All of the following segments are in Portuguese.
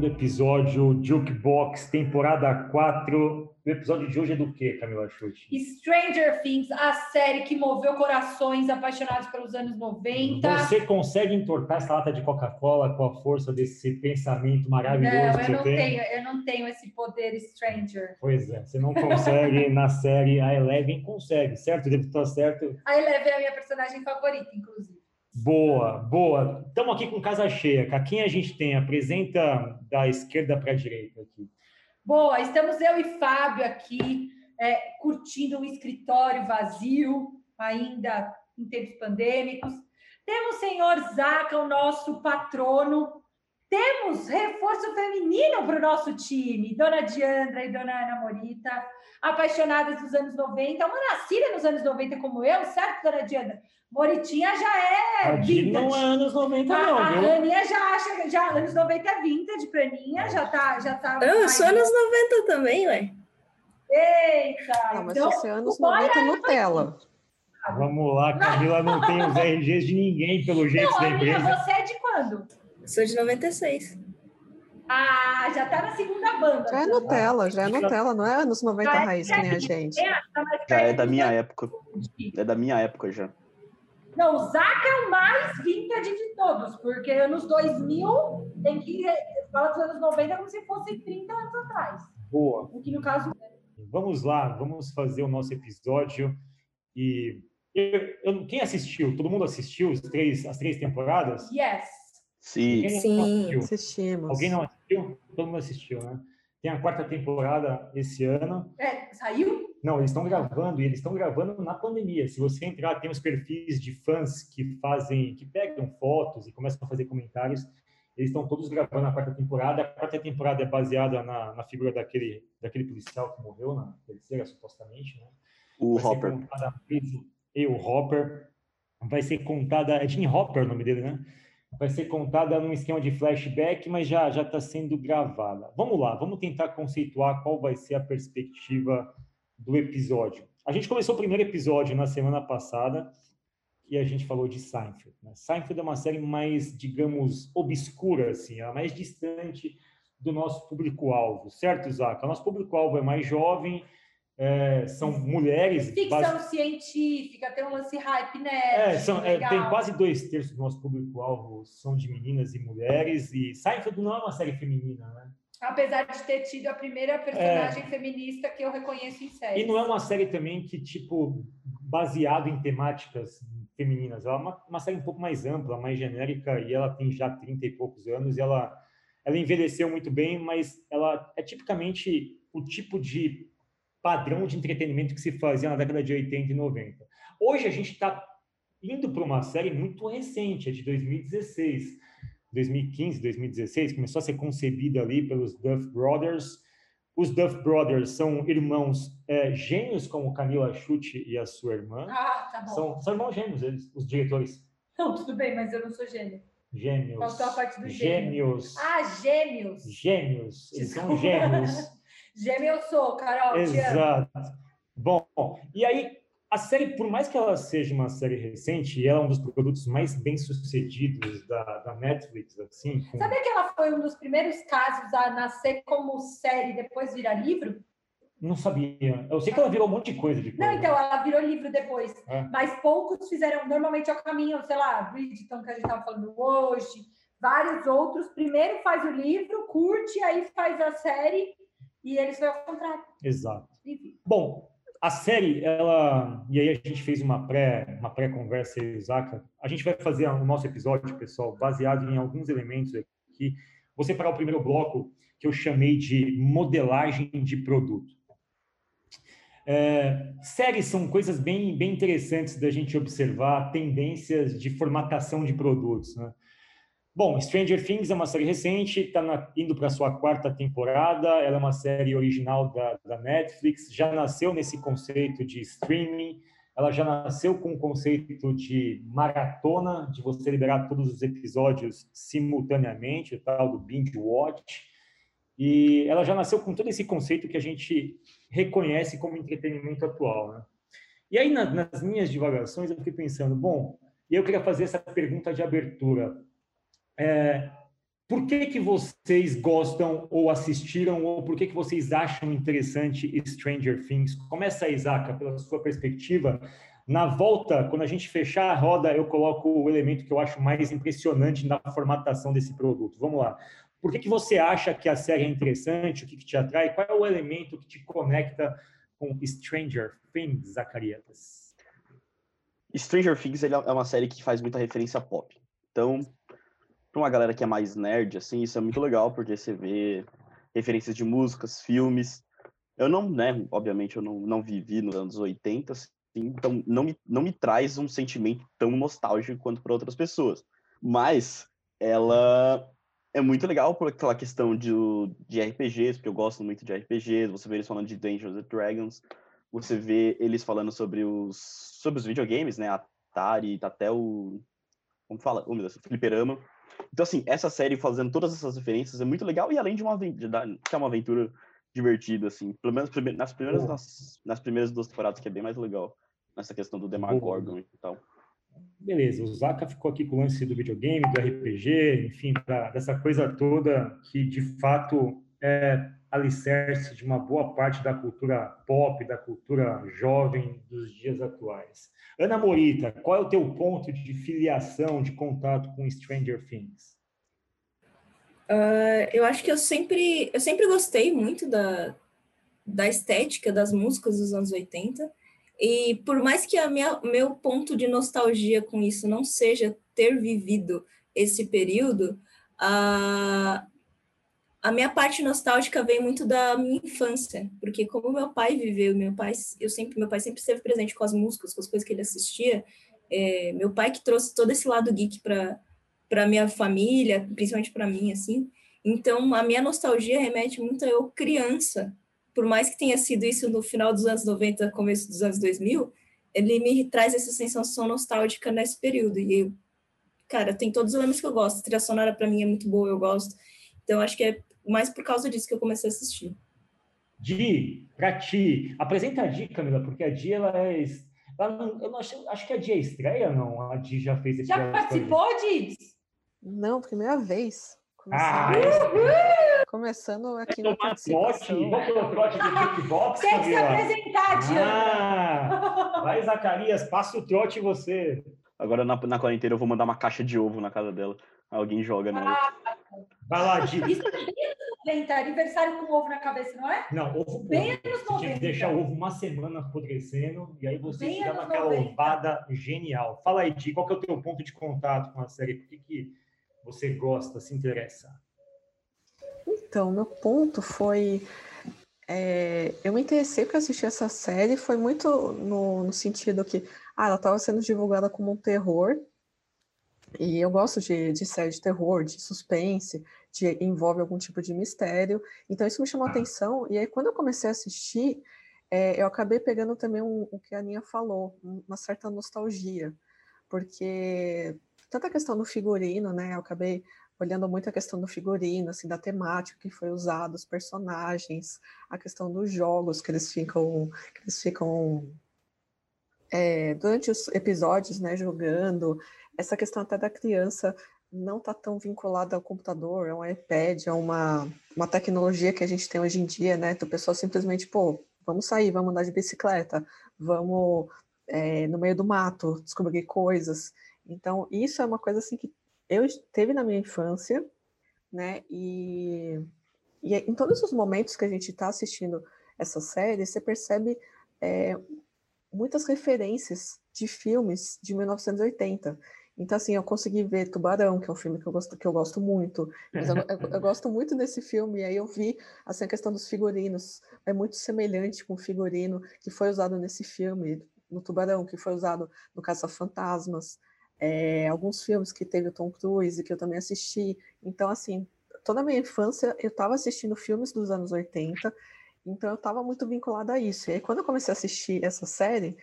segundo episódio Jukebox, temporada 4. O episódio de hoje é do quê, Camila Chute? Stranger Things, a série que moveu corações apaixonados pelos anos 90. Você consegue entortar essa lata de Coca-Cola com a força desse pensamento maravilhoso não, que eu você não tem? tenho, eu não tenho esse poder Stranger. Pois é, você não consegue na série, a Eleven consegue, certo? Devo estar certo? A Eleven é a minha personagem favorita, inclusive. Boa, boa. Estamos aqui com casa cheia. Quem a gente tem? Apresenta da esquerda para a direita aqui. Boa, estamos eu e Fábio aqui, é, curtindo um escritório vazio, ainda em tempos pandêmicos. Temos o senhor Zaca, o nosso patrono. Temos reforço feminino para o nosso time, Dona Diandra e Dona Ana Morita, apaixonadas dos anos 90, uma nascida nos anos 90 como eu, certo, Dona Diandra? Moritinha já é a vintage. não é anos 90, A, não, a viu? Aninha já acha, já anos 90 é vintage pra Aninha, já tá, já tá. Eu sou mais- anos 90 também, ué. Eita! Não, mas então, se você é anos o boy 90 é- Nutella. Vamos lá, Camila não tem os RGs de ninguém, pelo jeito Não, da Aninha, empresa. você é de quando? Sou de 96. Ah, já tá na segunda banda. Já é Nutella, já é Nutella, não é anos 90 Já é raiz que nem a gente. É, tá Já é da minha época. 20. É da minha época já. Não, o Zaca é o mais vintage de todos, porque anos 2000 tem que fala dos anos 90 como se fosse 30 anos atrás. Boa. O que no caso Vamos lá, vamos fazer o nosso episódio. E eu- eu- quem assistiu? Todo mundo assistiu os três, as três temporadas? Yes. Sim. Sim. assistiu? Assistimos. Alguém não assistiu? Todo mundo assistiu, né? Tem a quarta temporada esse ano. É, saiu? Não, eles estão gravando e eles estão gravando na pandemia. Se você entrar, tem os perfis de fãs que fazem, que pegam fotos e começam a fazer comentários. Eles estão todos gravando a quarta temporada. A quarta temporada é baseada na, na figura daquele, daquele policial que morreu na terceira, supostamente, né? O Vai ser Hopper. contada e o Hopper. Vai ser contada, é Jim Hopper o nome dele, né? Vai ser contada num esquema de flashback, mas já já está sendo gravada. Vamos lá, vamos tentar conceituar qual vai ser a perspectiva do episódio. A gente começou o primeiro episódio na semana passada e a gente falou de Seinfeld. Né? Seinfeld é uma série mais, digamos, obscura, assim, ela é mais distante do nosso público-alvo, certo, Zaca? O nosso público-alvo é mais jovem, é, são mulheres. Ficção basi- científica, tem um lance hype nerd. é, são, é, tem quase dois terços do nosso público-alvo são de meninas e mulheres, e Seinfeld não é uma série feminina, né? Apesar de ter tido a primeira personagem feminista que eu reconheço em série. E não é uma série também que, tipo, baseado em temáticas femininas. Ela é uma, uma série um pouco mais ampla, mais genérica, e ela tem já 30 e poucos anos, e ela, ela envelheceu muito bem, mas ela é tipicamente o tipo de padrão de entretenimento que se fazia na década de 80 e 90. Hoje a gente está indo para uma série muito recente, é de 2016. 2015, 2016, começou a ser concebida ali pelos Duff Brothers, os Duff Brothers são irmãos é, gêmeos, como Camila Chute e a sua irmã. Ah, tá bom. São, são irmãos gêmeos, eles, os diretores. Não, tudo bem, mas eu não sou gênio. Gêmeos. Faltou a parte do gêmeo. Gêmeos. Ah, gêmeos. Gêmeos. Eles são gêmeos. Gêmeo eu sou, Carol. Exato. Bom, e aí, a série, por mais que ela seja uma série recente, e ela é um dos produtos mais bem-sucedidos da, da Netflix, assim, com- Sabe que ela foi um dos primeiros casos a nascer como série e depois virar livro? não sabia. Eu sei que ela virou um monte de coisa depois. Não, né? então, ela virou livro depois. É. Mas poucos fizeram, normalmente é o caminho, sei lá, Bridgeton, que a gente estava falando hoje, vários outros. Primeiro faz o livro, curte, aí faz a série, e eles foi ao contrário. Exato. Enfim. Bom, a série, ela. E aí a gente fez uma pré, uma pré-conversa aí, Zaca. A gente vai fazer o nosso episódio, pessoal, baseado em alguns elementos aqui. Vou separar o primeiro bloco, que eu chamei de modelagem de produto. É, séries são coisas bem, bem interessantes da gente observar, tendências de formatação de produtos. Né? Bom, Stranger Things é uma série recente, está indo para sua quarta temporada. Ela é uma série original da, da Netflix, já nasceu nesse conceito de streaming. Ela já nasceu com o conceito de maratona, de você liberar todos os episódios simultaneamente, o tal do binge watch. E ela já nasceu com todo esse conceito que a gente reconhece como entretenimento atual. Né? E aí, na, nas minhas divagações, eu fiquei pensando, bom, eu queria fazer essa pergunta de abertura. É, por que, que vocês gostam ou assistiram, ou por que, que vocês acham interessante Stranger Things? Começa aí, Isaac, pela sua perspectiva. Na volta, quando a gente fechar a roda, eu coloco o elemento que eu acho mais impressionante na formatação desse produto. Vamos lá. Por que, que você acha que a série é interessante? O que, que te atrai? Qual é o elemento que te conecta com Stranger Things, Zacarias? Stranger Things é uma série que faz muita referência pop. Então, para uma galera que é mais nerd, assim, isso é muito legal, porque você vê referências de músicas, filmes. Eu não, né, obviamente eu não, não vivi nos anos 80, assim, então não me, não me traz um sentimento tão nostálgico quanto para outras pessoas. Mas ela é muito legal por aquela questão de, de RPGs, porque eu gosto muito de RPGs, você vê eles falando de Dungeons and Dragons, você vê eles falando sobre os, sobre os videogames, né, Atari, até o... como fala? Oh, meu Deus, Fliperama. Então, assim, essa série fazendo todas essas referências é muito legal, e além de uma, de, que é uma aventura divertida, assim, pelo menos nas primeiras, nas, nas primeiras duas temporadas, que é bem mais legal, nessa questão do Demogorgon e tal. Beleza, o Zaka ficou aqui com o lance do videogame, do RPG, enfim, da, dessa coisa toda que, de fato, é alicerce de uma boa parte da cultura pop, da cultura jovem dos dias atuais. Ana Morita, qual é o teu ponto de filiação, de contato com Stranger Things? Uh, eu acho que eu sempre, eu sempre gostei muito da, da estética das músicas dos anos 80. E por mais que a minha, meu ponto de nostalgia com isso não seja ter vivido esse período, a, a minha parte nostálgica vem muito da minha infância, porque como meu pai viveu, meu pai, eu sempre, meu pai sempre esteve presente com as músicas, com as coisas que ele assistia. É, meu pai que trouxe todo esse lado geek para para minha família, principalmente para mim, assim. Então, a minha nostalgia remete muito a eu criança, por mais que tenha sido isso no final dos anos 90, começo dos anos 2000, ele me traz essa sensação nostálgica nesse período. E, eu, cara, tem todos os elementos que eu gosto. A trilha sonora, para mim, é muito boa, eu gosto. Então, acho que é mais por causa disso que eu comecei a assistir. Di, pra ti, apresenta a Di, Camila, porque a Di, ela é... Ela não, eu não acho, acho que a Di é estreia, não? A Di já fez esse Já participou, Di? Não, primeira vez. Ah, Começando aqui no trote, qual que é o trote do kickbox, Tem que se apresentar, Diana. Ah, vai, Zacarias, passa o trote você. Agora, na, na quarentena, eu vou mandar uma caixa de ovo na casa dela. Alguém joga nela. Ah, vai lá, Di. Isso é 90, aniversário com ovo na cabeça, não é? Não, ovo bem anos 90. Tinha que deixar o ovo uma semana apodrecendo e aí você bem dava aquela 90. ovada genial. Fala aí, Di, qual que é o teu ponto de contato com a série? Por que, que você gosta, se interessa? Então, meu ponto foi. É, eu me interessei para assistir essa série, foi muito no, no sentido que ah, ela estava sendo divulgada como um terror, e eu gosto de, de série de terror, de suspense, de envolve algum tipo de mistério. Então isso me chamou a atenção. E aí quando eu comecei a assistir, é, eu acabei pegando também um, o que a Aninha falou, uma certa nostalgia, porque tanta questão do figurino, né? Eu acabei olhando muito a questão do figurino, assim, da temática que foi usada, os personagens, a questão dos jogos que eles ficam, que eles ficam é, durante os episódios, né, jogando, essa questão até da criança não está tão vinculada ao computador, a um iPad, a uma, uma tecnologia que a gente tem hoje em dia, né, do pessoal simplesmente, pô, vamos sair, vamos andar de bicicleta, vamos é, no meio do mato descobrir coisas. Então, isso é uma coisa assim que eu teve na minha infância, né? E, e em todos os momentos que a gente está assistindo essa série, você percebe é, muitas referências de filmes de 1980. Então, assim, eu consegui ver Tubarão, que é um filme que eu gosto, que eu gosto muito. Eu, eu, eu, gosto muito desse filme, e aí eu vi assim, a questão dos figurinos. É muito semelhante com o figurino que foi usado nesse filme, no Tubarão, que foi usado no Caça Fantasmas é, alguns filmes que teve o Tom Cruise, que eu também assisti. Então, assim, toda a minha infância eu estava assistindo filmes dos anos 80, então eu estava muito vinculada a isso. E aí, quando eu comecei a assistir essa série,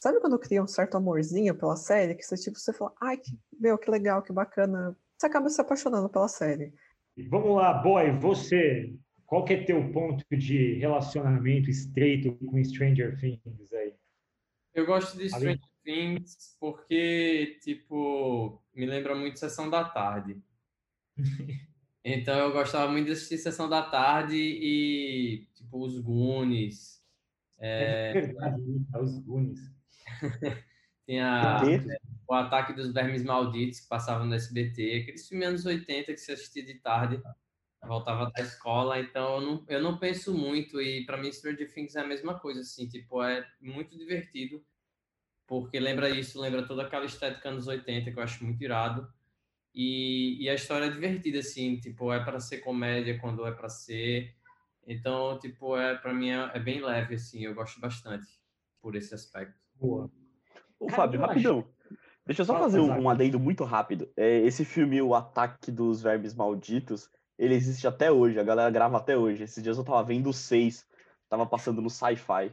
sabe quando cria um certo amorzinho pela série? Que você, tipo, você fala, ai, que, meu, que legal, que bacana. Você acaba se apaixonando pela série. Vamos lá, boy, você, qual que é teu ponto de relacionamento estreito com Stranger Things aí? Eu gosto de Stranger Things porque, tipo, me lembra muito Sessão da Tarde. Então eu gostava muito de assistir Sessão da Tarde e, tipo, os Goonies. É, é verdade, os Goonies. Tinha o Ataque dos Vermes Malditos, que passavam no SBT. Aqueles filmes anos 80 que você assistia de tarde, voltava da escola. Então eu não, eu não penso muito. E para mim, Stranger Things é a mesma coisa, assim. Tipo, é muito divertido. Porque lembra isso, lembra toda aquela estética anos 80 que eu acho muito irado. E, e a história é divertida, assim, tipo, é para ser comédia quando é para ser. Então, tipo, é para mim é, é, bem leve, assim, eu gosto bastante por esse aspecto. Boa. Ô, Fábio, rapidão. Deixa eu só fazer um, um adendo muito rápido. É, esse filme, O Ataque dos Vermes Malditos, ele existe até hoje, a galera grava até hoje. Esses dias eu tava vendo o 6, tava passando no sci-fi.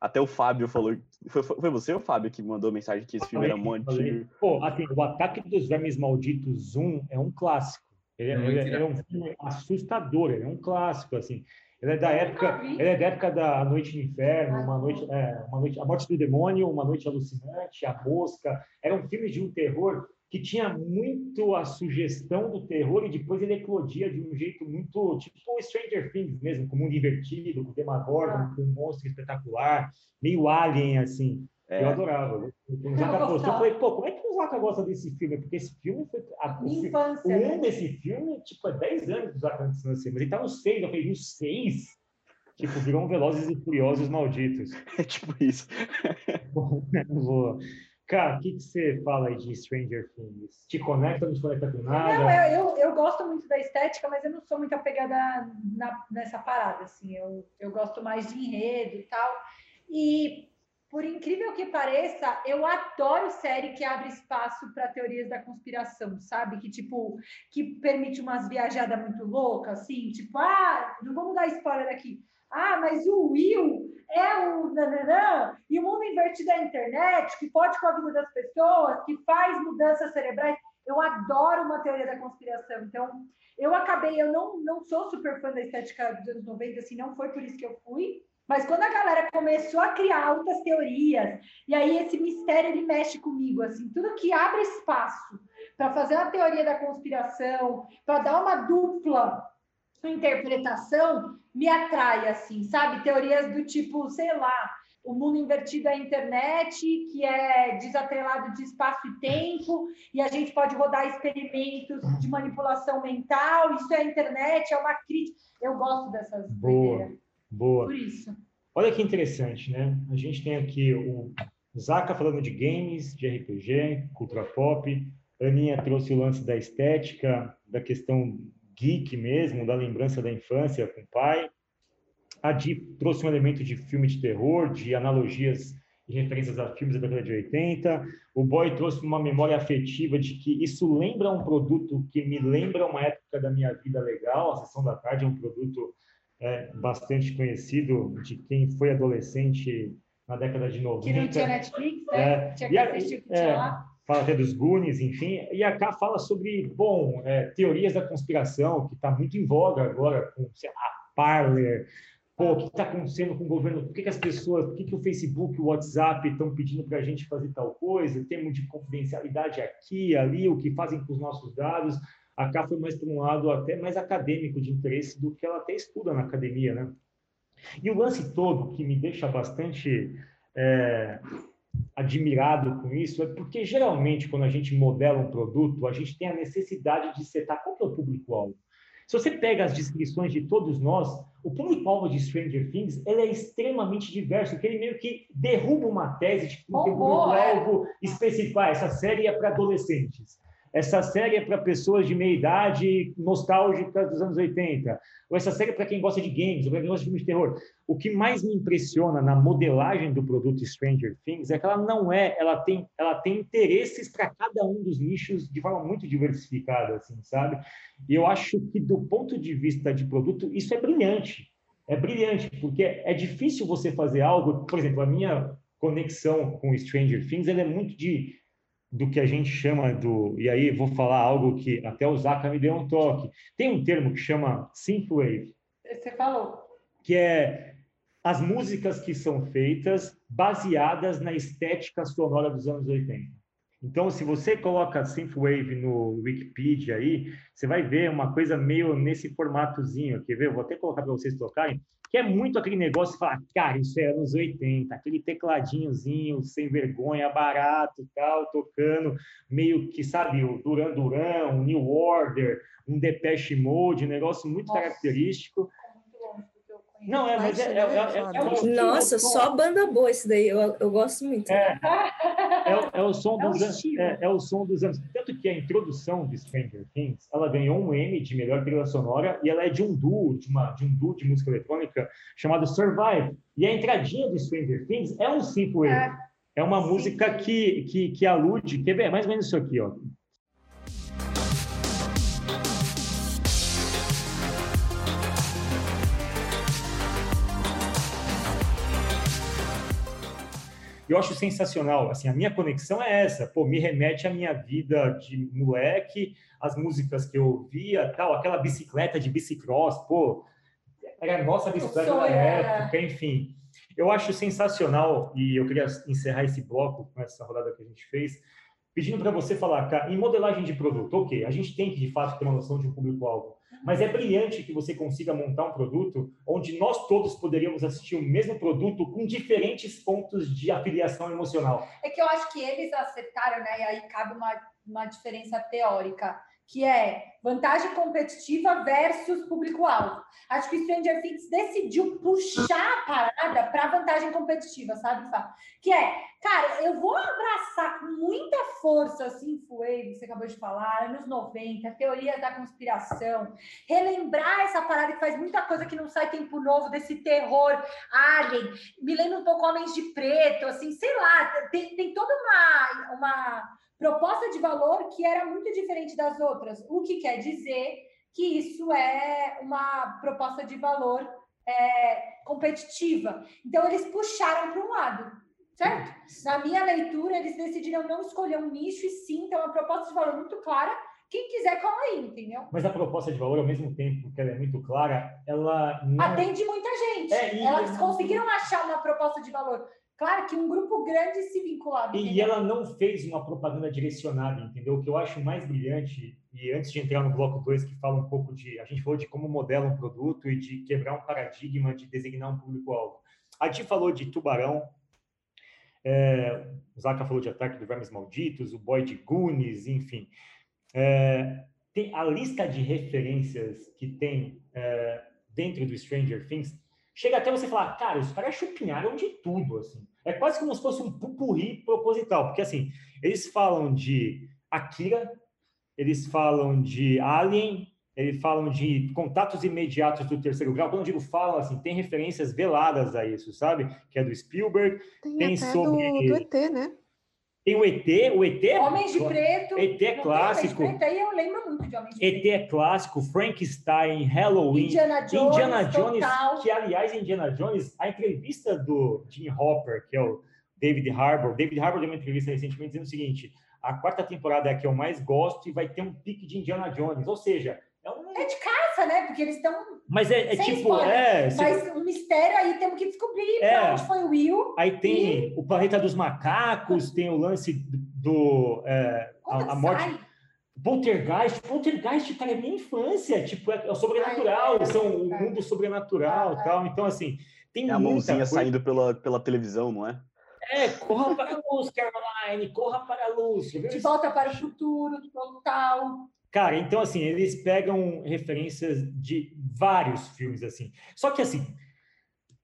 Até o Fábio falou. Foi, foi você, o Fábio, que mandou mensagem que esse filme era muito antigo? Pô, assim, o Ataque dos Vermes Malditos 1 é um clássico. Ele, é, ele, ele é um filme assustador, ele é um clássico, assim. Ele é da época, ele é da época da Noite no Inferno, uma noite, é, uma noite, a morte do demônio, uma noite alucinante, a mosca. Eram filmes de um terror que tinha muito a sugestão do terror e depois ele eclodia de um jeito muito tipo Stranger Things mesmo, com o mundo invertido, com o Demagorgon, ah. com um monstro espetacular, meio alien assim. É. Eu adorava. O Zaca. Eu falei, pô, como é que o Zaca gosta desse filme? Porque esse filme foi. A, Minha infância. O um né? desse filme, tipo, é 10 anos do Zaca antes de Mas ele tá no 6. Eu falei, no 6? Tipo, virou um Velozes e Furiosos malditos. É tipo isso. Boa. Cara, o que, que você fala aí de Stranger Things? Te conecta, não te conecta com nada? Não, eu, eu, eu, gosto muito da estética, mas eu não sou muito apegada na, nessa parada, assim. Eu, eu gosto mais de enredo e tal. E, por incrível que pareça, eu adoro série que abre espaço para teorias da conspiração, sabe? Que, tipo, que permite umas viajadas muito loucas, assim. Tipo, ah, não vamos dar spoiler aqui. Ah, mas o Will é o nananã, e o mundo invertido da internet, que pode com a vida das pessoas, que faz mudanças cerebrais. Eu adoro uma teoria da conspiração. Então, eu acabei, eu não, não sou super fã da estética dos anos 90, assim, não foi por isso que eu fui. Mas quando a galera começou a criar altas teorias, e aí esse mistério ele mexe comigo, assim, tudo que abre espaço para fazer uma teoria da conspiração, para dar uma dupla interpretação, me atrai, assim, sabe? Teorias do tipo, sei lá, o mundo invertido é a internet, que é desatrelado de espaço e tempo, e a gente pode rodar experimentos de manipulação mental, isso é a internet, é uma crítica. Eu gosto dessas Boa, boa. Por isso. Olha que interessante, né? A gente tem aqui o Zaka falando de games, de RPG, cultura pop. A Aninha trouxe o lance da estética, da questão geek mesmo, da lembrança da infância com o pai. A Di trouxe um elemento de filme de terror, de analogias e referências a filmes da década de 80. O Boy trouxe uma memória afetiva de que isso lembra um produto que me lembra uma época da minha vida legal. A Sessão da Tarde é um produto é, bastante conhecido de quem foi adolescente na década de 90. Que não tinha Netflix, né? É, tinha que assistir o que tinha é, lá. fala até dos Goonies, enfim, e a K fala sobre, bom, é, teorias da conspiração, que está muito em voga agora, com sei lá, Parler, pô, o que está acontecendo com o governo, por que, que as pessoas, por que, que o Facebook o WhatsApp estão pedindo para a gente fazer tal coisa, temos de confidencialidade aqui, ali, o que fazem com os nossos dados, a K foi mais para um lado até mais acadêmico de interesse do que ela até estuda na academia, né? E o lance todo que me deixa bastante é, admirado com isso é porque geralmente quando a gente modela um produto, a gente tem a necessidade de setar qual que é o público-alvo. Se você pega as descrições de todos nós, o público-alvo de Stranger Things ele é extremamente diverso, porque ele meio que derruba uma tese de que um público-alvo é. específico. Ah, essa série é para adolescentes. Essa série é para pessoas de meia idade nostálgicas dos anos 80. Ou essa série é para quem gosta de games, ou para quem gosta de filmes de terror. O que mais me impressiona na modelagem do produto Stranger Things é que ela não é, ela tem, ela tem interesses para cada um dos nichos de forma muito diversificada, assim, sabe? E eu acho que do ponto de vista de produto, isso é brilhante. É brilhante, porque é difícil você fazer algo, por exemplo, a minha conexão com Stranger Things, ela é muito de do que a gente chama do. E aí vou falar algo que até o Zaka me deu um toque. Tem um termo que chama synthwave. Você falou. Que é as músicas que são feitas baseadas na estética sonora dos anos 80. Então, se você coloca Synthwave no Wikipedia aí, você vai ver uma coisa meio nesse formatozinho. Quer ver? Eu vou até colocar para vocês tocarem, que é muito aquele negócio de falar, cara, isso é anos 80, aquele tecladinhozinho sem vergonha, barato tal, tocando, meio que, sabe, o Duran Duran, um New Order, um Depeche Mode, um negócio muito Nossa. característico. Não, é, mas é, é, é, é Nossa, só banda boa esse daí, eu, eu gosto muito. É, é, é o som dos anos, é, o som dos anos. Tanto que a introdução de Stranger Things, ela ganhou um M de melhor trilha sonora e ela é de um duo, de, uma, de um duo de música eletrônica chamado Survive. E a entradinha de Stranger Things é um simples. É, é uma Sim. música que, que, que alude, quer ver? É mais ou menos isso aqui, ó. Eu acho sensacional. Assim, a minha conexão é essa. Pô, me remete à minha vida de moleque, as músicas que eu ouvia, tal, aquela bicicleta de bicicross, pô, era a nossa bicicleta da época, enfim. Eu acho sensacional e eu queria encerrar esse bloco com essa rodada que a gente fez, pedindo para você falar, cara, em modelagem de produto, ok, a gente tem que de fato ter uma noção de um público-alvo, mas é brilhante que você consiga montar um produto onde nós todos poderíamos assistir o mesmo produto com diferentes pontos de afiliação emocional. É que eu acho que eles acertaram, né? E aí cabe uma, uma diferença teórica que é vantagem competitiva versus público-alvo. Acho que Stranger Things decidiu puxar a parada para vantagem competitiva, sabe, Fá? Que é, cara, eu vou abraçar com muita força, assim, Fuei, você acabou de falar, anos 90, teorias da conspiração, relembrar essa parada que faz muita coisa que não sai tempo novo, desse terror alien, me lembra um pouco Homens de Preto, assim, sei lá, tem, tem toda uma, uma proposta de valor que era muito diferente das outras, o que quer dizer que isso é uma proposta de valor é, competitiva. Então, eles puxaram para um lado, certo? Na minha leitura, eles decidiram não escolher um nicho e sim ter uma proposta de valor muito clara. Quem quiser, cola aí, entendeu? Mas a proposta de valor, ao mesmo tempo que ela é muito clara, ela não... Atende muita gente. É, e... Elas conseguiram achar uma proposta de valor Claro que um grupo grande se vinculava. E, ela não fez uma propaganda direcionada, entendeu? O que eu acho mais brilhante, e antes de entrar no bloco 2, que fala um pouco de. A gente falou de como modela um produto e de quebrar um paradigma de designar um público-alvo. A Ti falou de Tubarão, é, o Zaka falou de Ataque dos Vermes Malditos, o Boy de Goonies, enfim. É, tem a lista de referências que tem é, dentro do Stranger Things chega até você falar, cara, os caras chupinharam de tudo, assim. É quase como se fosse um pupurri proposital, porque assim, eles falam de Akira, eles falam de Alien, eles falam de contatos imediatos do terceiro grau. Quando eu digo falam, assim, tem referências veladas a isso, sabe? Que é do Spielberg. Tem, tem sobre... do, do ET, né? Tem o ET, o ET é Homens de Preto. ET é clássico. ET aí eu lembro muito de Homens de ET é clássico, Frankenstein, Halloween, Indiana Jones, Indiana Jones que aliás Indiana Jones, a entrevista do Jim Hopper, que é o David Harbour, David Harbour deu uma entrevista recentemente dizendo o seguinte: a quarta temporada é a que eu mais gosto e vai ter um pique de Indiana Jones, ou seja, é, um... é de né? Porque eles estão. Mas é, é tipo. É, Mas o um mistério aí temos que descobrir é. pra onde foi o Will. Aí tem e... o planeta dos macacos, tem o lance do. É, a, a morte. Poltergeist, Poltergeist, cara, é minha infância, tipo, é, é o sobrenatural, Ai, é, são o mundo sobrenatural e tal. Então, assim, tem é a mãozinha coisa... saindo pela, pela televisão, não é? É, corra para a luz, Caroline, corra para a luz. De volta para o futuro, total. Cara, então assim, eles pegam referências de vários filmes assim. Só que assim,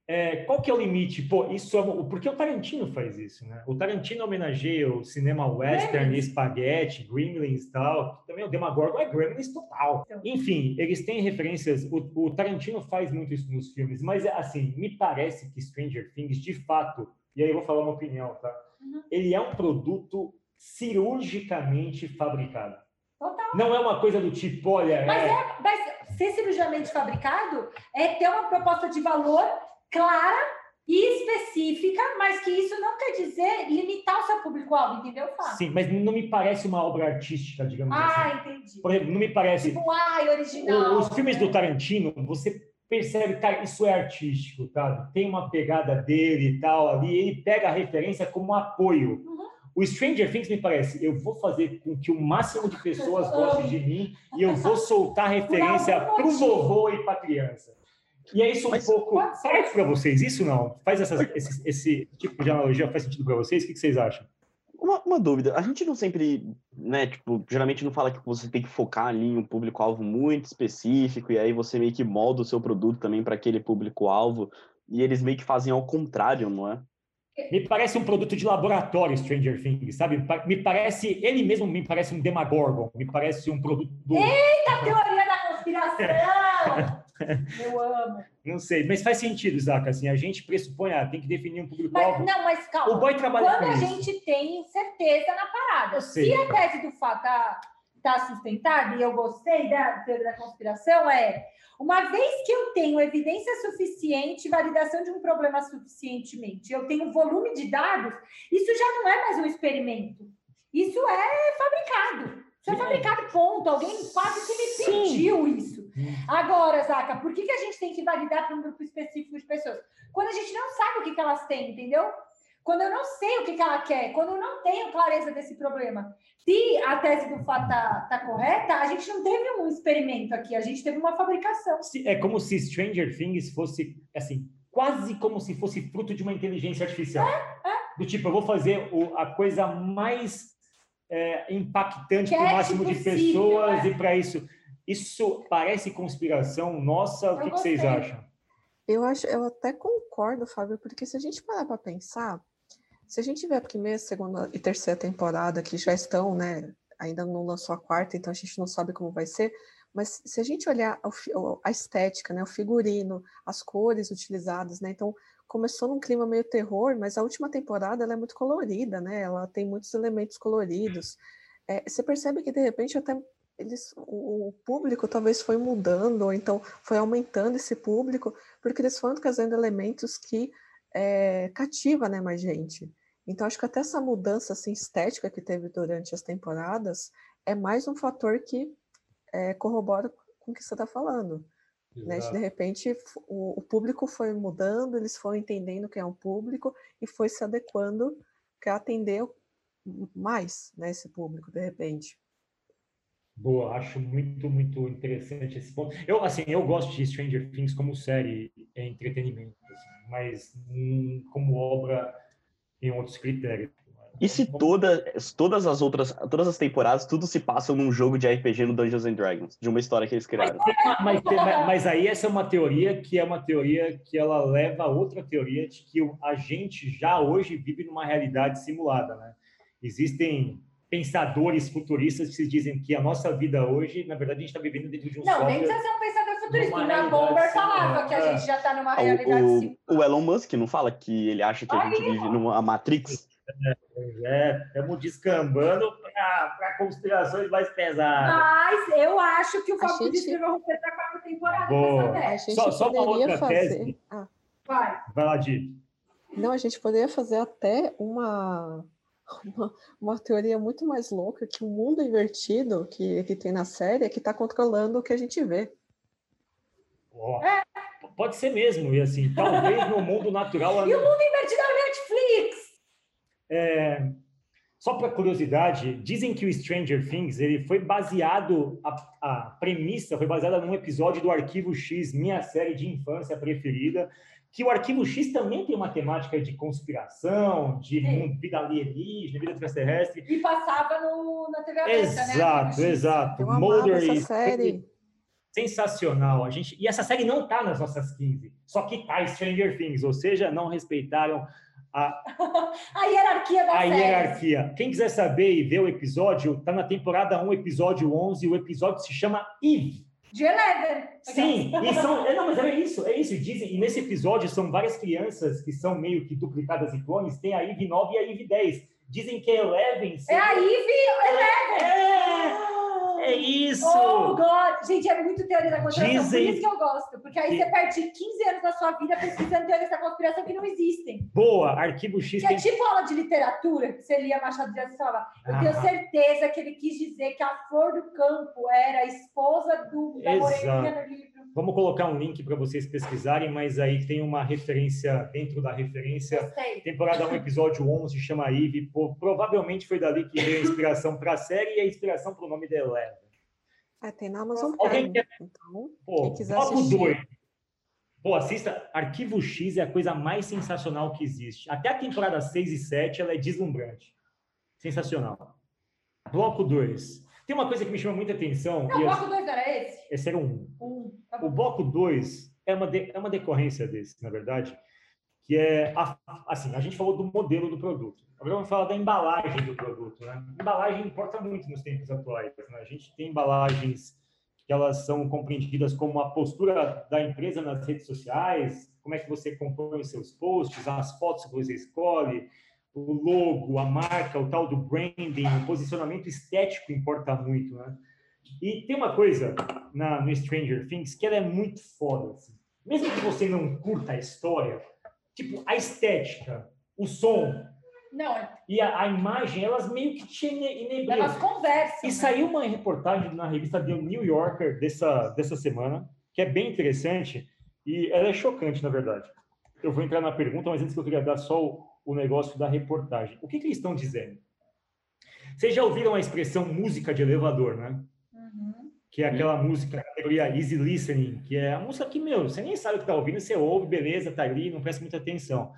é, qual que é o limite? Pô, isso é, porque o Tarantino faz isso, né? O Tarantino homenageia o cinema western, é. espaguete, Gremlins e tal. Também o Demagorgon é Gremlins total. Então. Enfim, eles têm referências. O, o, Tarantino faz muito isso nos filmes, mas assim, me parece que Stranger Things, de fato, e aí eu vou falar uma opinião, tá? Uhum. Ele é um produto cirurgicamente fabricado. Total. Não é uma coisa do tipo, olha. Mas, é... é... mas ser cirurgiamente fabricado é ter uma proposta de valor clara e específica, mas que isso não quer dizer limitar o seu público-alvo, entendeu, Fábio? Sim, mas não me parece uma obra artística, digamos ah, assim. Ah, entendi. Por exemplo, não me parece. Tipo, ai, original. os filmes do Tarantino, você percebe, cara, isso é artístico, tá? Tem uma pegada dele e tal ali, ele pega a referência como apoio. Uhum. O Stranger Things me parece, eu vou fazer com que o máximo de pessoas gostem de mim e eu vou soltar referência para o vovô e para a criança. E é isso um Mas, pouco. Parece para vocês isso não? Faz essas, esse, esse, tipo de analogia faz sentido para vocês? O que, que vocês acham? Uma, uma, dúvida, a gente não sempre, né, tipo, geralmente não fala que você tem que focar ali em um público-alvo muito específico, e aí você meio que molda o seu produto também para aquele público-alvo, e eles meio que fazem ao contrário, não é? Me parece um produto de laboratório, Stranger Things, sabe? Me parece, ele mesmo me parece um Demagorgon, me parece um produto. Do... Eita, teoria da conspiração! Eu amo. Não sei, mas faz sentido, Zaca. Assim, a gente pressupõe, ah, tem que definir um público-alvo. Não, mas calma. O boy trabalha Quando a isso. gente tem certeza na parada, se a tese do fato está tá sustentada, e eu gostei da teoria da conspiração, é uma vez que eu tenho evidência suficiente, validação de um problema suficientemente, eu tenho volume de dados, isso já não é mais um experimento. Isso é fabricado. Isso é fabricado, ponto. Alguém quase que me pediu Sim. isso. Hum. Agora, Zaca, por que, que a gente tem que validar para um grupo específico de pessoas? Quando a gente não sabe o que, que elas têm, entendeu? Quando eu não sei o que, que ela quer, quando eu não tenho clareza desse problema. Se a tese do fato está tá correta, a gente não teve um experimento aqui, a gente teve uma fabricação. É como se Stranger Things fosse, assim, quase como se fosse fruto de uma inteligência artificial. É, é. Do tipo, eu vou fazer o, a coisa mais é, impactante para o máximo de pessoas, é. e para isso. Isso parece conspiração nossa? O que, que, vocês acham? Eu acho, eu até concordo, Fábio, porque se a gente parar para pensar, se a gente vê a primeira, segunda e terceira temporada que já estão, né, ainda não lançou a quarta, então a gente não sabe como vai ser, mas se a gente olhar a estética, né, o figurino, as cores utilizadas, né, então começou num clima meio terror, mas a última temporada ela é muito colorida, né, ela tem muitos elementos coloridos. É, você percebe que de repente até eles, o, público talvez foi mudando, ou então foi aumentando esse público, porque eles foram trazendo elementos que é, cativa né, mais gente. Então, acho que até essa mudança assim, estética que teve durante as temporadas é mais um fator que é, corrobora com o que você está falando. Né? De repente, o, o, público foi mudando, eles foram entendendo que é um público e foi se adequando para atender mais né, esse público, de repente. Boa, acho muito, muito interessante esse ponto. Eu, assim, eu gosto de Stranger Things como série, é entretenimento, assim, mas hum, como obra em outros critérios. E se toda, todas as outras, todas as temporadas, tudo se passa num jogo de RPG no Dungeons and Dragons, de uma história que eles criaram? Mas, mas, mas, aí essa é uma teoria que é uma teoria que ela leva a outra teoria de que a gente já hoje vive numa realidade simulada, né? Existem pensadores futuristas que dizem que a nossa vida hoje, na verdade, a gente está vivendo dentro de um Não, software, nem precisa ser um pensador futurista. O Na Bomber falava que a gente já está numa realidade o, o, o, Elon Musk não fala que ele acha que a gente vive numa Matrix? É, estamos descambando para conspirações mais pesadas. Mas eu acho que o Fábio gente... escreveu romper para a quarta temporada. Boa. Só, só uma outra fazer... tese. Ah. Vai. Vai lá, Di. Não, a gente poderia fazer até uma, uma, uma, teoria muito mais louca que o mundo invertido que, que tem na série é que está controlando o que a gente vê. É. Pode ser mesmo, e assim, talvez no mundo natural. e o mundo invertido é o Netflix! É, só para curiosidade, dizem que o Stranger Things ele foi baseado, a, a, premissa foi baseada num episódio do Arquivo X, minha série de infância preferida, que o Arquivo X também tem uma temática de conspiração, de vida alienígena, vida extraterrestre. E passava no, na TV aberta, exato, né? Exato, exato. Mulder essa série. Sensacional. A gente, e essa série não está nas nossas 15, só que está Stranger Things, ou seja, não respeitaram a, a hierarquia da a série. hierarquia. Quem quiser saber e ver o episódio, está na temporada 1, episódio 11, o episódio se chama Eve. De Eleven. Sim, e são, é, não, mas é isso, é isso. Dizem, e nesse episódio são várias crianças que são meio que duplicadas e clones, tem a Eve 9 e a Eve 10. Dizem que é Eleven. É a Eve Eleven. É! É isso! Oh, God! Gente, é muito teoria da conspiração. Dizem... Por isso que eu gosto. Porque aí que... você perde 15 anos da sua vida pesquisando teorias da conspiração que não existem. Boa! Arquivo X. Que tem... é tipo aula de literatura, que você lia Machado de Assis e falava. Eu ah. tenho certeza que ele quis dizer que a Flor do Campo era a esposa do, da Moreninha no livro Vamos colocar um link para vocês pesquisarem, mas aí tem uma referência dentro da referência. Gostei. Temporada 1, episódio 11, chama. Pô, provavelmente foi dali que veio a inspiração para a série e a inspiração para o nome Eleven. É, tem na Amazon Alguém Prime. quer- Então, Pô, Quem quiser bloco assistir. 2. Pô, assista. Arquivo X é a coisa mais sensacional que existe. Até a temporada 6 e 7 ela é deslumbrante. Sensacional. Bloco 2. Tem uma coisa que me chama muita atenção. Não, e o bloco 2 era esse? esse era um. Um. Tá O bloco 2 é uma, de- é uma decorrência desse, na verdade, que é, a- assim, a gente falou do modelo do produto. Agora vamos falar da embalagem do produto. Né? Embalagem importa muito nos tempos atuais. Né? A gente tem embalagens que elas são compreendidas como a postura da empresa nas redes sociais, como é que você compõe os seus posts, as fotos que você escolhe, o logo, a marca, o tal do branding, o posicionamento estético importa muito, né? E tem uma coisa na, no Stranger Things que ela é muito foda. Assim. Mesmo que você não curta a história, tipo, a estética, o som Não, e a, a imagem, elas meio que te ine- inebriam. elas conversam. E né? saiu uma reportagem na revista The New Yorker dessa, dessa semana, que é bem interessante e ela é chocante, na verdade. Eu vou entrar na pergunta, mas antes que eu queria dar só o, o negócio da reportagem. O que, que eles estão dizendo? Vocês já ouviram a expressão música de elevador, né? Uhum. que é aquela música categoria easy listening, que é a música que, meu, você nem sabe o que tá ouvindo, você ouve, beleza, tá ali, não presta muita atenção.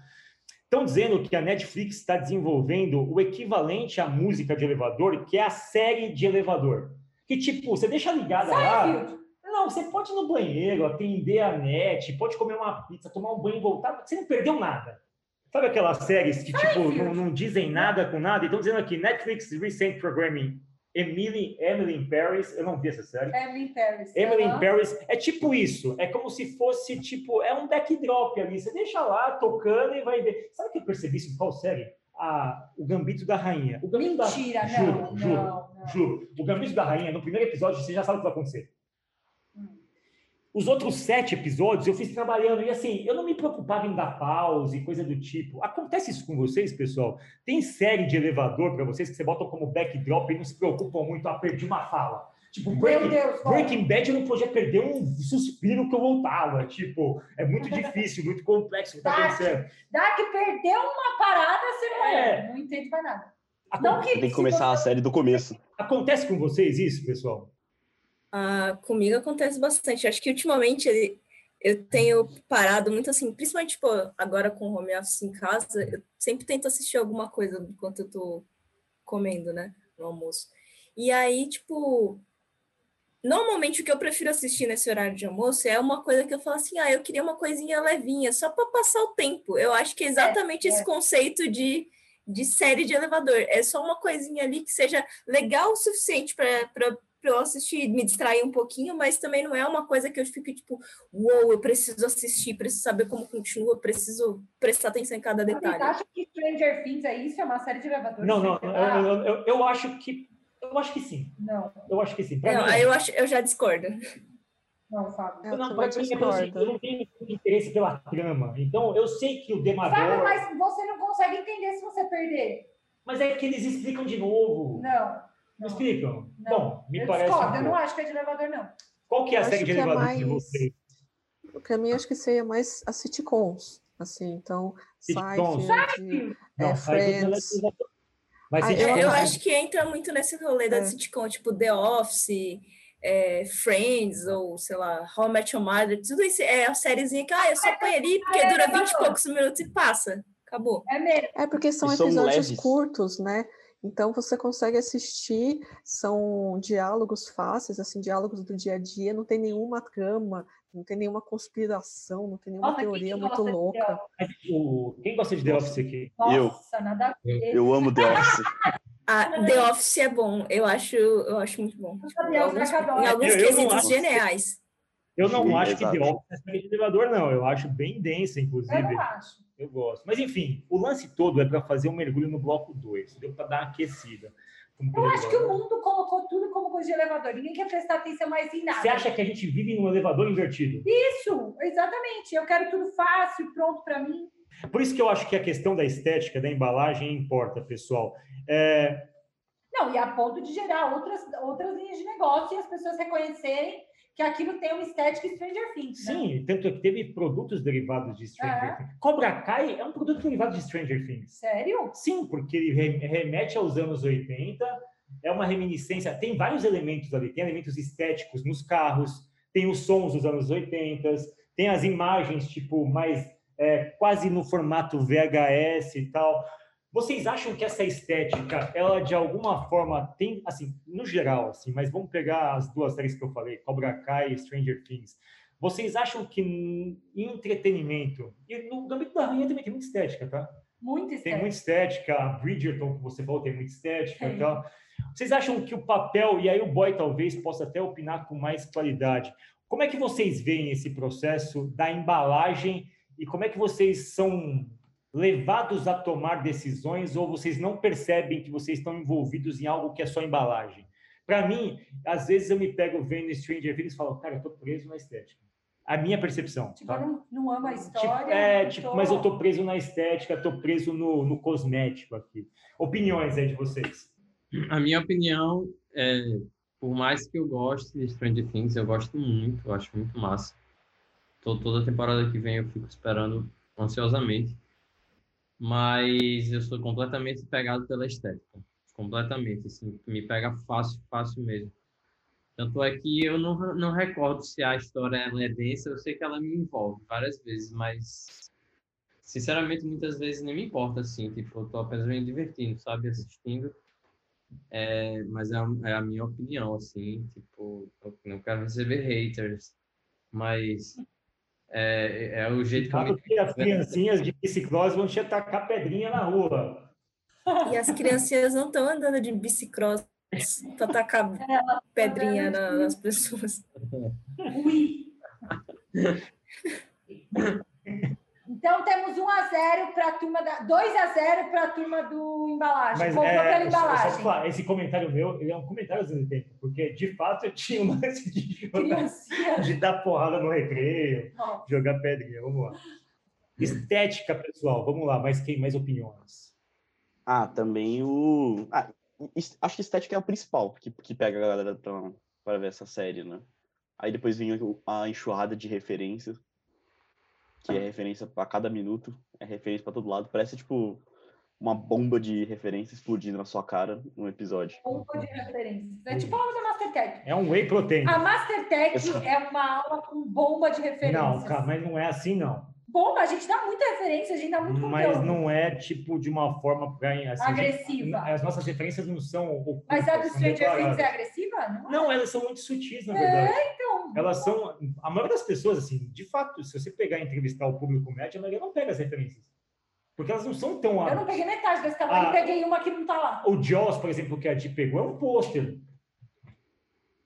Estão dizendo que a Netflix está desenvolvendo o equivalente à música de elevador, que é a série de elevador. Que, tipo, você deixa ligada lá. Não, você pode ir no banheiro, atender a net, pode comer uma pizza, tomar um banho e voltar, você não perdeu nada. Sabe aquelas séries que, tipo, não, não dizem nada com nada? Estão dizendo aqui, Netflix Recent Programming, Emily, Emily in Paris, eu não vi essa série. Emily in Paris. Emily in. Paris é tipo isso, é como se fosse tipo, é um backdrop ali, você deixa lá tocando e vai ver. Sabe o que eu percebi isso em qual série? Ah, o Gambito da Rainha. O Gambito da- Mentira, juro, não, juro, não, não. juro. O Gambito da Rainha, no primeiro episódio, você já sabe o que vai acontecer. Os outros sete episódios eu fiz trabalhando, e assim, eu não me preocupava em dar pause e coisa do tipo. Acontece isso com vocês, pessoal? Tem série de elevador para vocês que você bota como backdrop e não se preocupam muito, ah, perdi uma fala. Tipo, Breaking, Deus? Breaking Bad eu não podia perder um suspiro que eu voltava. Tipo, é muito difícil, muito complexo o que tá Tá. acontecendo. Dá que perdeu uma parada, você não, É. não entende mais nada. Acon- Não que Tem que começar a você- série do começo. Acontece com vocês isso, pessoal? Ah, comigo acontece bastante. Acho que ultimamente eu tenho parado muito assim, principalmente tipo, agora com o home office em casa, eu sempre tento assistir alguma coisa enquanto eu tô comendo, né, no almoço. E aí, tipo, normalmente o que eu prefiro assistir nesse horário de almoço é uma coisa que eu falo assim, ah, eu queria uma coisinha levinha, só para passar o tempo. Eu acho que é exatamente é. esse conceito de de série de elevador. É só uma coisinha ali que seja legal o suficiente para para eu assistir, me distrair um pouquinho, mas também não é uma coisa que eu fico tipo, uou, eu preciso assistir, preciso saber como continua, preciso prestar atenção em cada detalhe. acham que Stranger Things é isso? É uma série de elevadores? Não, não, eu, eu, eu- eu acho que. Eu acho que sim. não, Eu acho que sim. Pra Não, mim, eu acho, eu já discordo. não, Fábio. Eu não, pra mim discordo. eu não tenho interesse pela trama. Então, eu sei que o Demador. Fábio, mas você não consegue entender se você perder. Mas é que eles explicam de novo. Não. Não não. explicam? Não. Bom, me eu parece. discordo, um eu não pouco. acho que é de elevador, não. Qual que é a Eu série acho de que é elevador de mais- vocês? Pra mim, acho que seria mais as sitcoms, assim, então, Sitcoms. Seinfeld, é, Não, Friends. é- Mas Ah, É, eu Não. acho que entra muito nesse rolê da É. sitcom, tipo The Office, é, Friends, ou sei lá, How I Met Your Mother, tudo isso é a sériezinha que, ah, eu só põe ali porque dura 20 e poucos minutos e passa. Acabou. É mesmo. É porque são são episódios leves. curtos, né? Então você consegue assistir, são diálogos fáceis, assim, diálogos do dia a dia, não tem nenhuma trama, não tem nenhuma conspiração, não tem nenhuma Nossa, teoria muito louca. O- Quem gosta de The Office aqui? Eu. Nossa, nada a ver. Eu amo The Office. Ah, The Office é bom, eu acho, eu acho muito bom. Tipo, em alguns, eu em alguns Eu- eu quesitos geniais. Eu não Sim, acho que The. Office é de elevador, não. Eu acho bem densa, Eu inclusive. não acho. Eu gosto. Mas, enfim, o lance todo é para fazer um mergulho no bloco 2. Deu para dar uma aquecida. Eu acho que o mundo colocou tudo como coisa de elevador. Ninguém quer prestar atenção mais em nada. Você acha que a gente vive num elevador invertido? Isso, exatamente. Eu quero tudo fácil, pronto para mim. Por isso que eu acho que a questão da estética, da embalagem, importa, pessoal. É, Não, e a ponto de gerar outras, outras linhas de negócio e as pessoas reconhecerem que aquilo tem uma estética Stranger Things. Né? Sim, tanto é que teve produtos derivados de Stranger é. Things. Cobra Kai é um produto derivado de Stranger Things. Sério? Sim, porque ele remete aos anos 80, é uma reminiscência, tem vários elementos ali, tem elementos estéticos nos carros, tem os sons dos anos 80, tem as imagens, tipo, mais é, quase no formato VHS e tal. Vocês acham que essa estética, ela de alguma forma tem, assim, no geral, assim, mas vamos pegar as duas séries que eu falei, Cobra Kai e Stranger Things. Vocês acham que em entretenimento, e no Gambito da Rainha também tem muita estética, tá? Muita estética. Tem muita estética, a Bridgerton, que você falou, tem muita estética e tal. Vocês acham que o papel, e aí o boy talvez possa até opinar com mais qualidade, como é que vocês veem esse processo da embalagem e como é que vocês são levados a tomar decisões ou vocês não percebem que vocês estão envolvidos em algo que é só embalagem? Para mim, às vezes eu me pego vendo Stranger Things e falo, cara, eu tô preso na estética. A minha percepção. Tipo, tá? eu não, não amo a tipo, história. Tipo, é, tipo, tô... mas eu tô preso na estética, tô preso no, no cosmético aqui. Opiniões aí de vocês. A minha opinião é, por mais que eu goste de Stranger Things, eu gosto muito, eu acho muito massa. Tô, toda temporada que vem eu fico esperando ansiosamente mas eu sou completamente pegado pela estética, completamente, assim, me pega fácil, fácil mesmo. Tanto é que eu não, não recordo se a história é densa, eu sei que ela me envolve várias vezes, mas sinceramente muitas vezes nem me importa, assim, tipo, eu tô apenas me divertindo, sabe, assistindo, é, mas é a, é a minha opinião, assim, tipo, eu não quero receber haters, mas é, é o jeito Sabe que, as criancinhas de biciclose vão te atacar pedrinha na rua. E as criancinhas não estão andando de bicicross para atacar pedrinha nas pessoas. Ui. Então temos 1 a 0 para a turma da 2 a 0 para a turma do embalagem. Mas Comprou é, pela embalagem. Só, falar, esse comentário meu, ele é um comentário dos tempo, porque de fato eu tinha um lance de jogar, de dar porrada no recreio, jogar pedrinha. Vamos lá. Estética, pessoal, vamos lá, mais quem mais opiniões? Ah, também o ah, acho que estética é o principal que, que pega a galera para ver essa série, né? Aí depois vem a enxurrada de referências que é referência para cada minuto, é referência para todo lado. Parece tipo uma bomba de referência explodindo na sua cara no episódio. Bomba de referências. É tipo a aula da Mastertech. É um whey protein. A Mastertech é uma aula com bomba de referências. Não, cara, mas não é assim, não. Bomba, a gente dá muita referência, a gente dá muito Mas conteúdo. não é, tipo, de uma forma assim, agressiva. Gente, as nossas referências não são ocultas, Mas a do Stranger Things é agressiva? Não, é? não, elas são muito sutis, na verdade. É, então. Elas são... A maioria das pessoas, assim, de fato, se você pegar e entrevistar o público médio, a maioria não pega as referências. Porque elas não são tão... Eu não peguei metade desse tamanho, ah, peguei uma que não tá lá. O Jaws, por exemplo, que a Di pegou, é um pôster.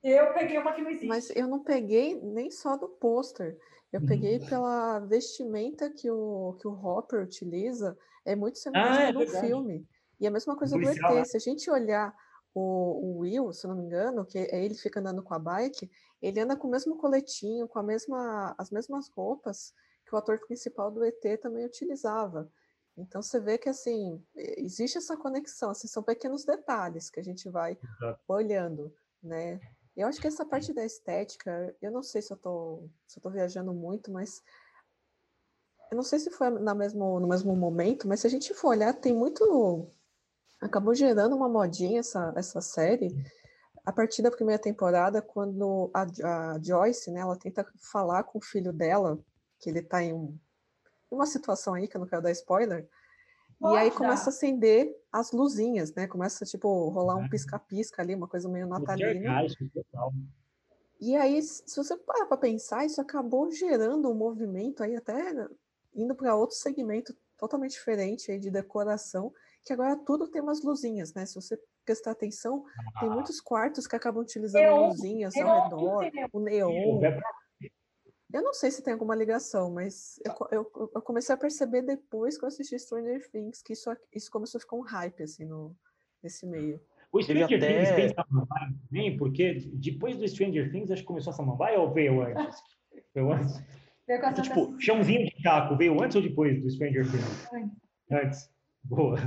Eu peguei uma que não existe. Mas eu não peguei nem só do pôster. Eu uhum. peguei pela vestimenta que o, que o Hopper utiliza, é muito semelhante ah, é no filme. E a mesma coisa do ET. Né? Se a gente olhar o, o, Will, se não me engano, que é ele fica andando com a bike, ele anda com o mesmo coletinho, com a mesma, as mesmas roupas que o ator principal do ET também utilizava. Então você vê que assim existe essa conexão, assim, são pequenos detalhes que a gente vai olhando, né? Eu acho que essa parte da estética, eu não sei se eu tô, se eu tô viajando muito, mas eu não sei se foi na mesmo, no mesmo momento, mas se a gente for olhar, tem muito. Acabou gerando uma modinha essa, essa série a partir da primeira temporada, quando a, a Joyce, né, ela tenta falar com o filho dela, que ele tá em um, uma situação aí, que eu não quero dar spoiler, e aí começa a acender as luzinhas, né? Começa, tipo, rolar um uhum. pisca-pisca ali, uma coisa meio natalina. E aí, se você parar para pensar, isso acabou gerando um movimento aí até indo para outro segmento totalmente diferente aí de decoração, que agora tudo tem umas luzinhas, né? Se você prestar atenção, ah. tem muitos quartos que acabam utilizando neon, luzinhas ao redor, o neon. Eu não sei se tem alguma ligação, mas eu, eu, eu, comecei a perceber depois que eu assisti Stranger Things que isso, isso começou a ficar um hype assim no, nesse meio. O Stranger até... Things tem Samambaia também, porque depois do Stranger Things, acho que começou a Samambaia ou veio antes? Veio antes? Veio então, tipo, chãozinho de caco, veio antes ou depois do Stranger Things? Antes. Antes. Boa.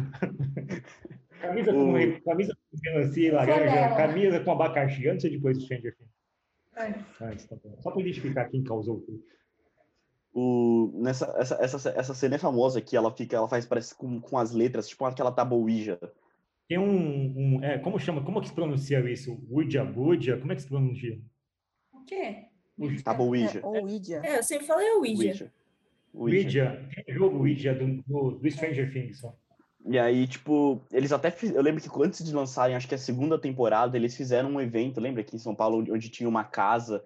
camisa com, camisa com melancia laranja, camisa com abacaxi, antes ou depois do Stranger Things? Antes, tá Só para identificar quem causou tudo. O, nessa, essa, essa, essa cena é famosa que ela fica, ela faz, parece com, com as letras, tipo aquela tabuija. Tem um, um é, como chama, como é que se pronuncia isso? Ouija, Buja, como é que se pronuncia? O quê? Tabuija. É, ou Ouija. É, eu sempre falei é Ouija. Ouija. Ouija. Tem jogo Ouija do, do, do Stranger Things. Ó. E aí, tipo, eles até fiz... Eu lembro que antes de lançarem, acho que a segunda temporada, eles fizeram um evento, lembra aqui em São Paulo, onde, tinha uma casa,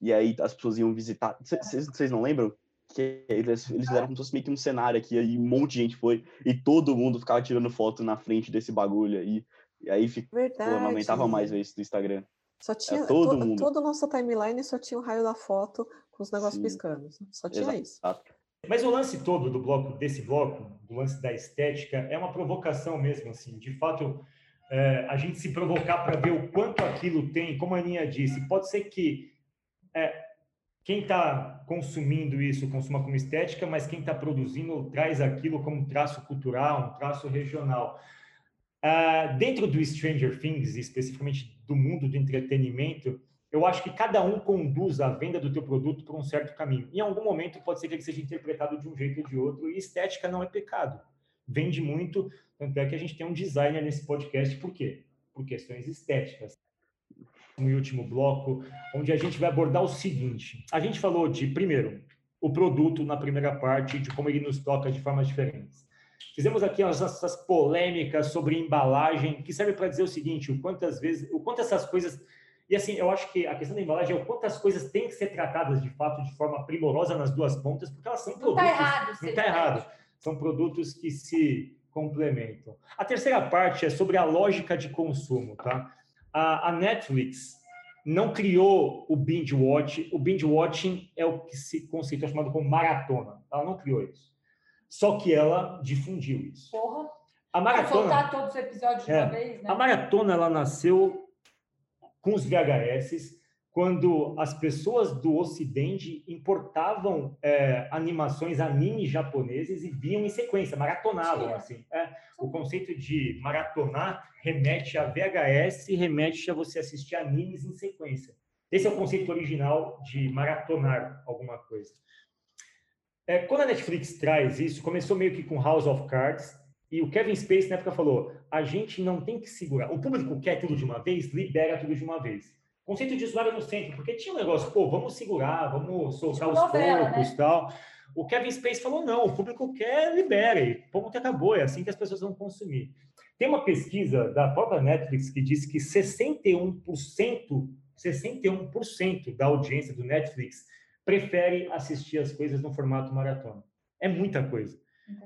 e aí as pessoas iam visitar. Vocês não lembram? Que eles, eles fizeram como se fosse meio que um cenário aqui, e um monte de gente foi, e todo mundo ficava tirando foto na frente desse bagulho aí. E aí ficou, Verdade. não aguentava mais isso no Instagram. Só tinha, todo to, mundo. Toda a nossa timeline só tinha o raio da foto com os negócios Sim. piscando. Só tinha Exato. isso. Mas o lance todo do bloco, desse bloco, do lance da estética, é uma provocação mesmo, assim. De fato, é, a gente se provocar para ver o quanto aquilo tem, como a Aninha disse, pode ser que é, quem está consumindo isso consuma como estética, mas quem está produzindo traz aquilo como um traço cultural, um traço regional. Ah, dentro do Stranger Things, especificamente do mundo do entretenimento, eu acho que cada um conduz a venda do teu produto por um certo caminho. Em algum momento pode ser que ele seja interpretado de um jeito ou de outro, e estética não é pecado. Vende muito, tanto é que a gente tem um designer nesse podcast, por quê? Por questões estéticas. No último bloco, onde a gente vai abordar o seguinte: a gente falou de, primeiro, o produto na primeira parte, de como ele nos toca de formas diferentes. Fizemos aqui as nossas polêmicas sobre embalagem, que serve para dizer o seguinte: o quantas vezes, o quanto essas coisas e assim, eu acho que a questão da embalagem é o quanto as coisas têm que ser tratadas de fato de forma primorosa nas duas pontas, porque elas são Não produtos. está errado. Não está errado. São produtos que se complementam. A terceira parte é sobre a lógica de consumo, tá? A, a Netflix não criou o binge watch. O binge watching é o que se conceitua chamado como maratona. Ela não criou isso. Só que ela difundiu isso. Porra. A maratona. soltar todos os episódios de É. uma vez, né? A maratona ela nasceu com os VHS, quando as pessoas do Ocidente importavam é, animações, animes japoneses e viam em sequência, maratonavam assim. É, o conceito de maratonar remete a VHS e remete a você assistir animes em sequência. Esse é o conceito original de maratonar alguma coisa. É, quando a Netflix traz isso, começou meio que com House of Cards, e o Kevin Space na época falou: a gente não tem que segurar. O público quer tudo de uma vez, libera tudo de uma vez. Conceito de usuário no centro, porque tinha um negócio, pô, vamos segurar, vamos soltar Tipo os novela, poucos e tal. O Kevin Space falou: não, o público quer, libera, e ponto acabou, é assim que as pessoas vão consumir. Tem uma pesquisa da própria Netflix que diz que 61%, 61% da audiência do Netflix prefere assistir as coisas no formato maratona. É muita coisa.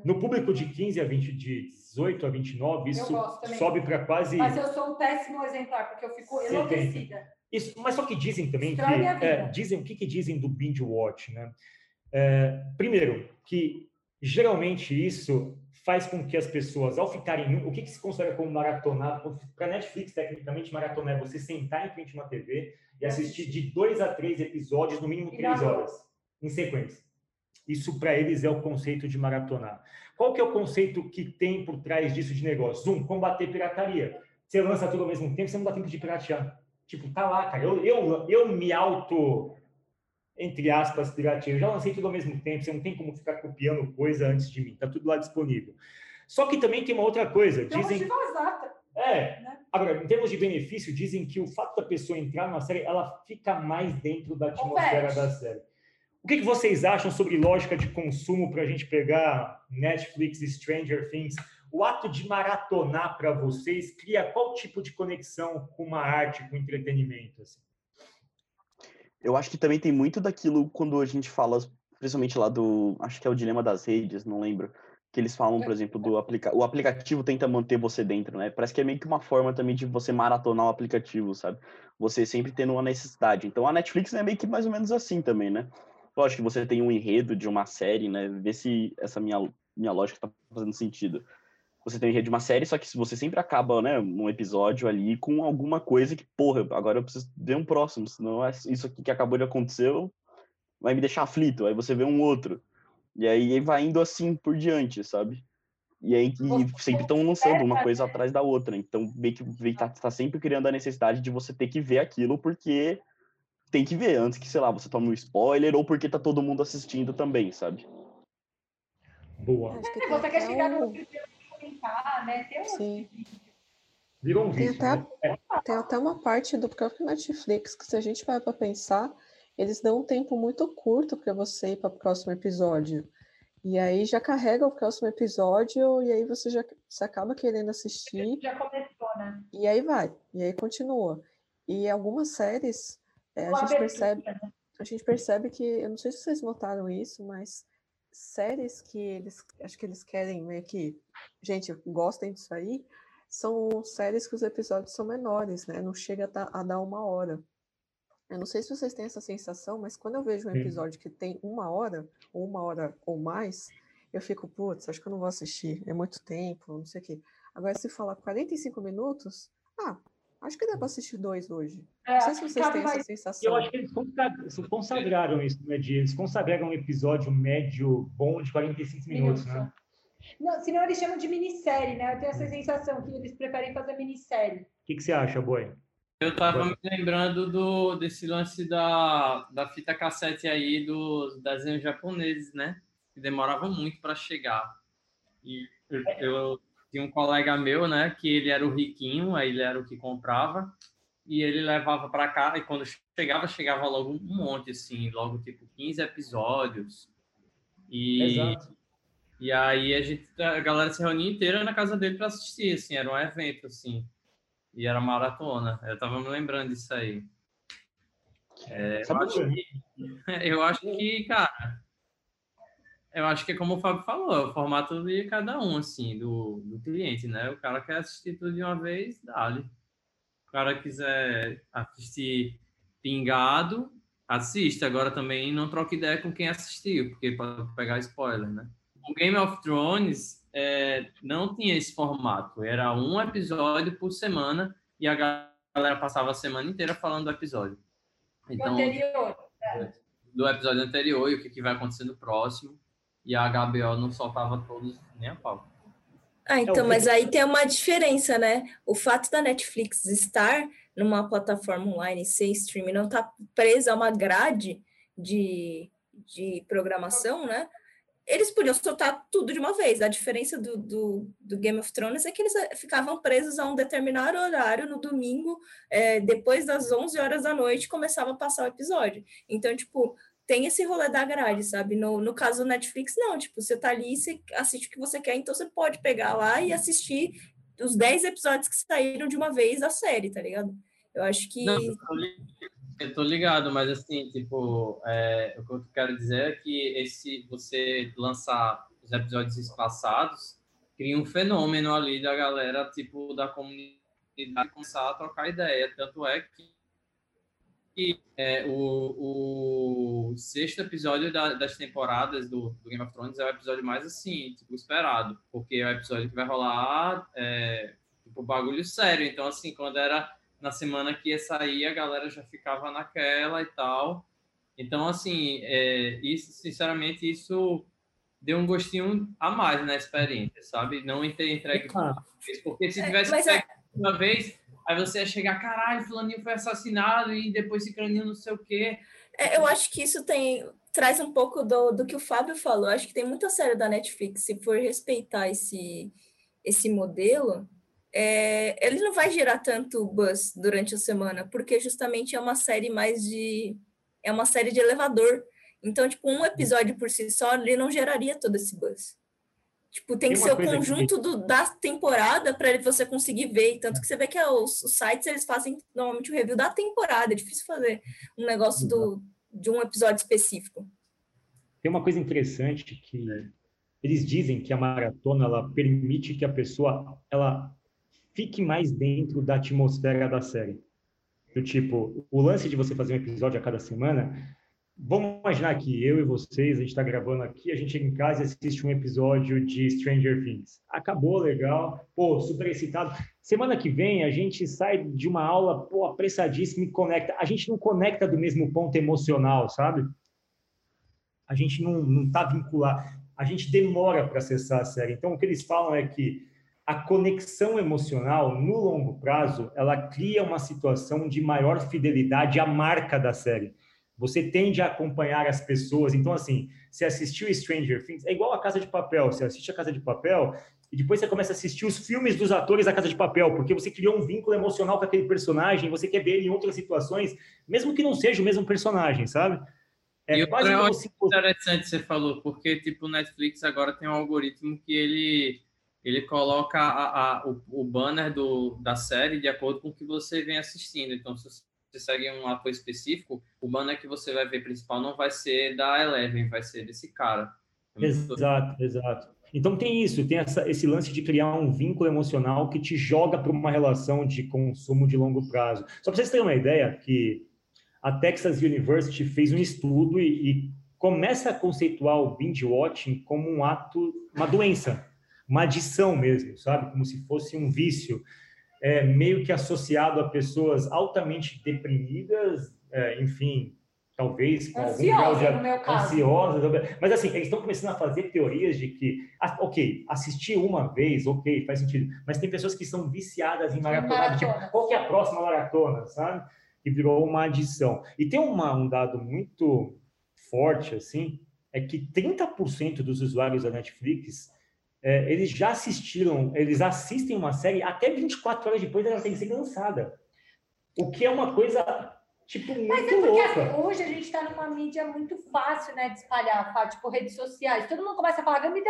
No público de 15 a 20, de 18 a 29, isso sobe para quase. Mas eu sou um péssimo exemplar, porque eu fico Setenta. enlouquecida. Isso, mas só que dizem também que minha vida. é, dizem o que, que dizem do binge watch, né? É, primeiro, que geralmente isso faz com que as pessoas, ao ficarem, o que, que se considera como maratonar? Para Netflix, tecnicamente, maratonar é você sentar em frente a uma TV e assistir de dois a três episódios, no mínimo três horas, em sequência. Isso para eles é o conceito de maratonar. Qual que é o conceito que tem por trás disso de negócio? Um, combater pirataria. Você lança tudo ao mesmo tempo, você não dá tempo de piratear. Tipo, tá lá, cara. Eu, eu, eu me auto, entre aspas, pirateio. Eu já lancei tudo ao mesmo tempo. Você não tem como ficar copiando coisa antes de mim. Tá tudo lá disponível. Só que também tem uma outra coisa. Então, Dizem, de vazata. é. né? Agora, em termos de benefício, dizem que o fato da pessoa entrar numa série, ela fica mais dentro da atmosfera Converte. da série. O que, que vocês acham sobre lógica de consumo para a gente pegar Netflix e Stranger Things? O ato de maratonar para vocês cria qual tipo de conexão com uma arte, com entretenimento? assim? Eu acho que também tem muito daquilo quando a gente fala, principalmente lá do. Acho que é o dilema das redes, não lembro. Que eles falam, por exemplo, do aplica o aplicativo tenta manter você dentro, né? Parece que é meio que uma forma também de você maratonar o aplicativo, sabe? Você sempre tendo uma necessidade. Então a Netflix é meio que mais ou menos assim também, né? Lógico que você tem um enredo de uma série, né? Vê se essa minha, minha lógica tá fazendo sentido. Você tem um enredo de uma série, só que se você sempre acaba, né, um episódio ali com alguma coisa que, porra, agora eu preciso ver um próximo, senão é isso aqui que acabou de acontecer vai me deixar aflito. Aí você vê um outro. E aí vai indo assim por diante, sabe? E aí e sempre estão lançando uma coisa atrás da outra. Então, meio que tá, tá sempre criando a necessidade de você ter que ver aquilo, porque tem que ver antes que, sei lá, você tome um spoiler ou porque tá todo mundo assistindo também, sabe? Boa. Que você quer chegar no comentar, né? Tem um Sim. Virou um Tem vício, até, né? É. tem até uma parte do próprio Netflix que, se a gente vai para pensar, eles dão um tempo muito curto para você ir para o próximo episódio. E aí já carrega o próximo episódio e aí você já você acaba querendo assistir Já começou, né? e aí vai, e aí continua. E algumas séries é, a gente percebe, né? a gente percebe que, eu não sei se vocês notaram isso, mas séries que eles, acho que eles querem meio que, gente, gostem disso aí, são séries que os episódios são menores, né? Não chega a, dar- a dar uma hora. Eu não sei se vocês têm essa sensação, mas quando eu vejo um episódio que tem uma hora, ou uma hora ou mais, eu fico, putz, acho que eu não vou assistir, é muito tempo, não sei o quê. Agora, se falar 45 minutos, ah, acho que dá para assistir dois hoje. É, Não sei se vocês têm essa sensação. Eu acho que eles consagra- consagraram isso, né, Di? Eles consagraram um episódio médio bom de 45 minutos, né? Não, senão eles chamam de minissérie, né? Eu tenho essa sensação que eles preferem fazer minissérie. O que, que você acha, Boi? Eu tava me lembrando do, desse lance da, da fita cassete aí dos desenhos japoneses, né? Que demoravam muito para chegar. E eu, eu tinha um colega meu, né? Que ele era o riquinho, aí ele era o que comprava. E ele levava para cá, e quando chegava, chegava logo um monte, assim, logo tipo 15 episódios. E, Exato. e aí a, gente, a galera se reunia inteira na casa dele para assistir, assim, era um evento, assim. E era maratona. Eu tava me lembrando disso aí. É, eu, acho que, eu acho que, cara, eu acho que é como o Fábio falou, é o formato de cada um, assim, do, do cliente, né? O cara quer assistir tudo de uma vez, dá-lhe. O cara quiser assistir pingado, assiste. Agora também não troca ideia com quem assistiu, porque pode pegar spoiler, né? O Game of Thrones é, não tinha esse formato. Era um episódio por semana e a galera passava a semana inteira falando do episódio. Então, anterior. do episódio anterior e o que, que vai acontecer no próximo. E a HBO não soltava todos nem a pau. Ah, então, mas que- aí tem uma diferença, né? O fato da Netflix estar numa plataforma online sem streaming, não estar presa a uma grade de, de programação, né? Eles podiam soltar tudo de uma vez. A diferença do, do, do Game of Thrones é que eles eh, ficavam presos a um determinado horário no domingo, eh, depois das 11 horas da noite, começava a passar o episódio. Então, tipo, tem esse rolê da grade, sabe? No, no caso do Netflix, não. Tipo, você tá ali, você assiste o que você quer, então você pode pegar lá e assistir os 10 episódios que saíram de uma vez da série, tá ligado? Eu acho que. Não, eu tô ligado, mas assim, tipo, é, o que eu quero dizer é que esse você lançar os episódios espaçados cria um fenômeno ali da galera, tipo, da comunidade começar a trocar ideia. Tanto é que que, é, o, o sexto episódio da- das temporadas do, do Game of Thrones é o episódio mais assim, tipo, esperado, porque é o episódio que vai rolar é, tipo, bagulho sério. Então, assim, quando era na semana que ia sair, a galera já ficava naquela e tal. Então, assim, é, isso, sinceramente, isso deu um gostinho a mais na experiência, sabe? Não ter entregue de uma vez, porque se É, tivesse é- uma vez, aí você ia chegar, caralho, fulaninho foi assassinado e depois ciclaninho não sei o quê. É, eu acho que isso tem traz um pouco do, do que o Fábio falou. Eu acho que tem muita série da Netflix, se for respeitar esse, esse modelo, é, ele não vai gerar tanto buzz durante a semana, porque justamente é uma série mais de. É uma série de elevador. Então, tipo, um episódio por si só, ele não geraria todo esse buzz. Tipo, tem Tem que ser o coisa que- conjunto do, da temporada para você conseguir ver. Tanto que você vê que é os, os sites eles fazem normalmente o review da temporada. É difícil fazer um negócio do, de um episódio específico. Tem uma coisa interessante que eles dizem que a maratona ela permite que a pessoa ela fique mais dentro da atmosfera da série. Do tipo, o lance de você fazer um episódio a cada semana, vamos imaginar que eu e vocês, a gente está gravando aqui, a gente chega em casa e assiste um episódio de Stranger Things. Acabou, legal, pô, super excitado. Semana que vem a gente sai de uma aula, pô, apressadíssimo e conecta. A gente não conecta do mesmo ponto emocional, sabe? a gente não está vinculado, a gente demora para acessar a série. Então, o que eles falam é que a conexão emocional, no longo prazo, ela cria uma situação de maior fidelidade à marca da série. Você tende a acompanhar as pessoas. Então, assim, você assistiu Stranger Things, é igual a Casa de Papel. Você assiste a Casa de Papel e depois você começa a assistir os filmes dos atores da Casa de Papel, porque você criou um vínculo emocional com aquele personagem, você quer ver ele em outras situações, mesmo que não seja o mesmo personagem, sabe? É e quase como se... interessante você falou, porque tipo o Netflix agora tem um algoritmo que ele ele coloca a, a, o, o, banner do, da série de acordo com o que você vem assistindo. Então, se você segue um ator específico, o banner que você vai ver principal não vai ser da Eleven, vai ser desse cara. Exato, exato. Então tem isso, tem essa, esse lance de criar um vínculo emocional que te joga para uma relação de consumo de longo prazo. Só para vocês terem uma ideia, que a Texas University fez um estudo e, e começa a conceituar o binge watching como um ato, uma doença uma adição mesmo, sabe? Como se fosse um vício, é, meio que associado a pessoas altamente deprimidas, é, enfim, talvez com Ansiosa, algum grau de ansiosas, mas assim, eles estão começando a fazer teorias de que, ok, assistir uma vez, ok, faz sentido, mas tem pessoas que são viciadas em maratona, tipo, qual que é a próxima maratona, sabe? E virou uma adição. E tem uma, um dado muito forte, assim, é que 30% dos usuários da Netflix é, eles já assistiram, eles assistem uma série até 24 horas depois dela ter sido lançada. O que é uma coisa, tipo, muito Mas é porque louca. hoje a gente está numa mídia muito fácil, né, de espalhar, tipo, redes sociais. Todo mundo começa a falar, me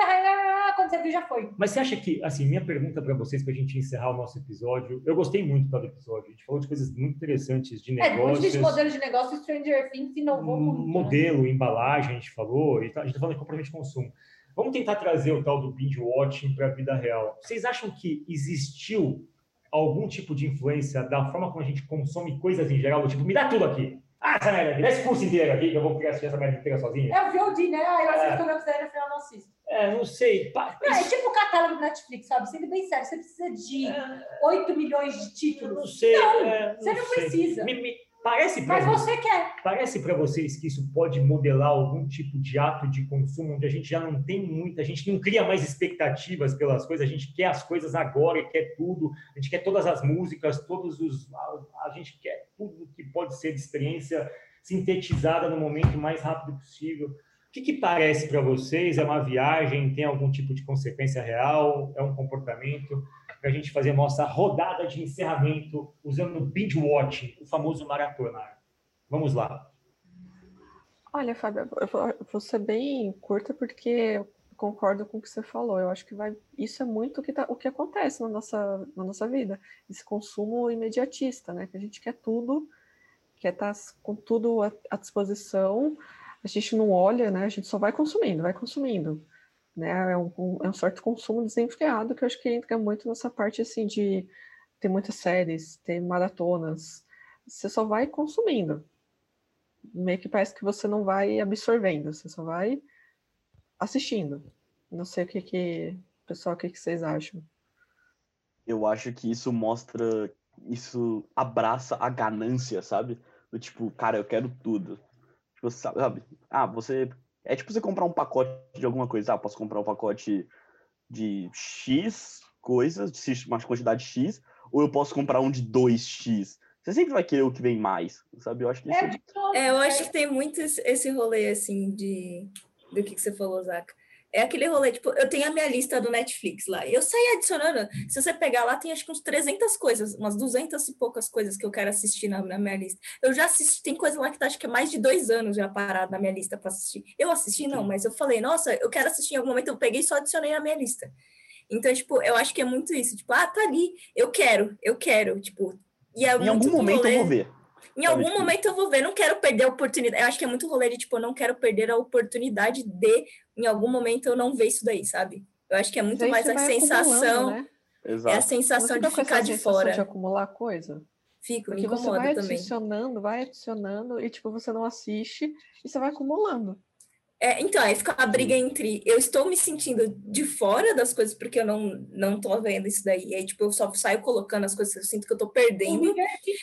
quando você viu, já foi. Mas você acha que, assim, minha pergunta para vocês, para a gente encerrar o nosso episódio, eu gostei muito do episódio, a gente falou de coisas muito interessantes de negócios. É, de modelos de negócio, Stranger Things inovou muito. Né? Modelo, né? embalagem, a gente falou, e tá, a gente está falando de comportamento de consumo. Vamos tentar trazer o tal do binge watching para a vida real. Vocês acham que existiu algum tipo de influência da forma como a gente consome coisas em geral? Tipo, me dá tudo aqui. Ah, essa merda aqui, dá esse curso inteiro aqui que eu vou assistir essa merda inteira sozinha. É o VOD, né? Ah, eu assisto é. o meu quiser no final não assisto. É, não sei. Não, é tipo o catálogo do Netflix, sabe? Sendo bem sério, você precisa de é... 8 milhões de títulos. Eu não sei. Não, é, não você não sei. precisa. Me, me, Parece Mas você quer. Parece para vocês que isso pode modelar algum tipo de ato de consumo onde a gente já não tem muita, a gente não cria mais expectativas pelas coisas, a gente quer as coisas agora, quer tudo, a gente quer todas as músicas, todos os a, a gente quer tudo que pode ser de experiência sintetizada no momento mais rápido possível. O que, que parece para vocês? É uma viagem? Tem algum tipo de consequência real? É um comportamento? Para a gente fazer a nossa rodada de encerramento usando o binge watching, o famoso maratonar. Vamos lá. Olha, Fábio, eu vou ser bem curta porque eu concordo com o que você falou. Eu acho que vai, isso é muito o que, tá, o que acontece na nossa, na nossa vida, esse consumo imediatista, né? Que a gente quer tudo, quer estar tá com tudo à, à disposição, a gente não olha, né? A gente só vai consumindo, vai consumindo né? É um, é um certo consumo desenfreado que eu acho que entra muito nessa parte assim de ter muitas séries, ter maratonas. Você só vai consumindo. Meio que parece que você não vai absorvendo, você só vai assistindo. Não sei o que que, pessoal, o que, que vocês acham? Eu acho que isso mostra, isso abraça a ganância, sabe? Do tipo, cara, eu quero tudo. Tipo, sabe? Ah, você é tipo você comprar um pacote de alguma coisa. Ah, posso comprar um pacote de X coisas, de uma quantidade X, ou eu posso comprar um de 2X. Você sempre vai querer o que vem mais, sabe? Eu acho que isso é... é eu acho que tem muito esse rolê, assim, de... do que, que você falou, Zaca. É aquele rolê, tipo, eu tenho a minha lista do Netflix lá, e eu saí adicionando, se você pegar lá, tem acho que uns 300 coisas, umas 200 e poucas coisas que eu quero assistir na, na minha lista. Eu já assisti, tem coisa lá que tá, acho que é mais de dois anos já parado na minha lista para assistir. Eu assisti, não, mas eu falei, nossa, eu quero assistir em algum momento, eu peguei e só adicionei na minha lista. Então, tipo, eu acho que é muito isso, tipo, ah, tá ali, eu quero, eu quero, tipo... E é em algum momento rolê... eu vou ver. Em algum tipo... momento eu vou ver, não quero perder a oportunidade. Eu acho que é muito rolê de, tipo, eu não quero perder a oportunidade de, em algum momento, eu não ver isso daí, sabe? Eu acho que é muito mais a sensação. Né? É a sensação de ficar de fora. de acumular coisa. Fico, Porque me incomoda você vai também. adicionando, vai adicionando, e tipo, você não assiste e você vai acumulando. É, então, aí fica uma briga entre eu estou me sentindo de fora das coisas porque eu não, não tô vendo isso daí. E aí, tipo, eu só saio colocando as coisas que eu sinto que eu tô perdendo,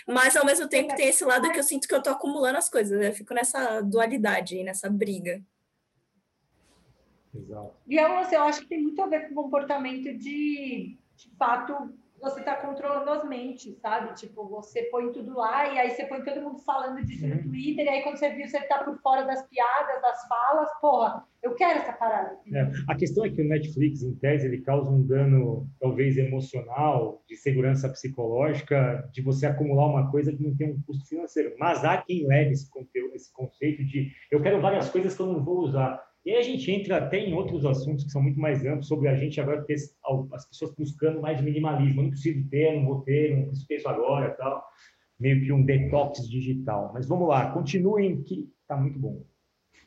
mas ao mesmo tempo tem esse lado que eu sinto que eu tô acumulando as coisas. Eu fico nessa dualidade, nessa briga. Exato. E eu, assim, eu acho que tem muito a ver com o comportamento de, de fato você está controlando as mentes, sabe? Tipo, você põe tudo lá e aí você põe todo mundo falando disso no uhum. Twitter, e aí quando você viu, você tá por fora das piadas, das falas, porra, eu quero essa parada. É. A questão é que o Netflix, em tese, ele causa um dano, talvez emocional, de segurança psicológica, de você acumular uma coisa que não tem um custo financeiro. Mas há quem leve esse, conteúdo, esse conceito de eu quero várias coisas que eu não vou usar. E aí a gente entra até em outros assuntos que são muito mais amplos, sobre a gente agora ter as pessoas buscando mais minimalismo. Eu não preciso ter, não vou ter, não preciso ter isso agora tal. Meio que um detox digital. Mas vamos lá, continuem que está muito bom.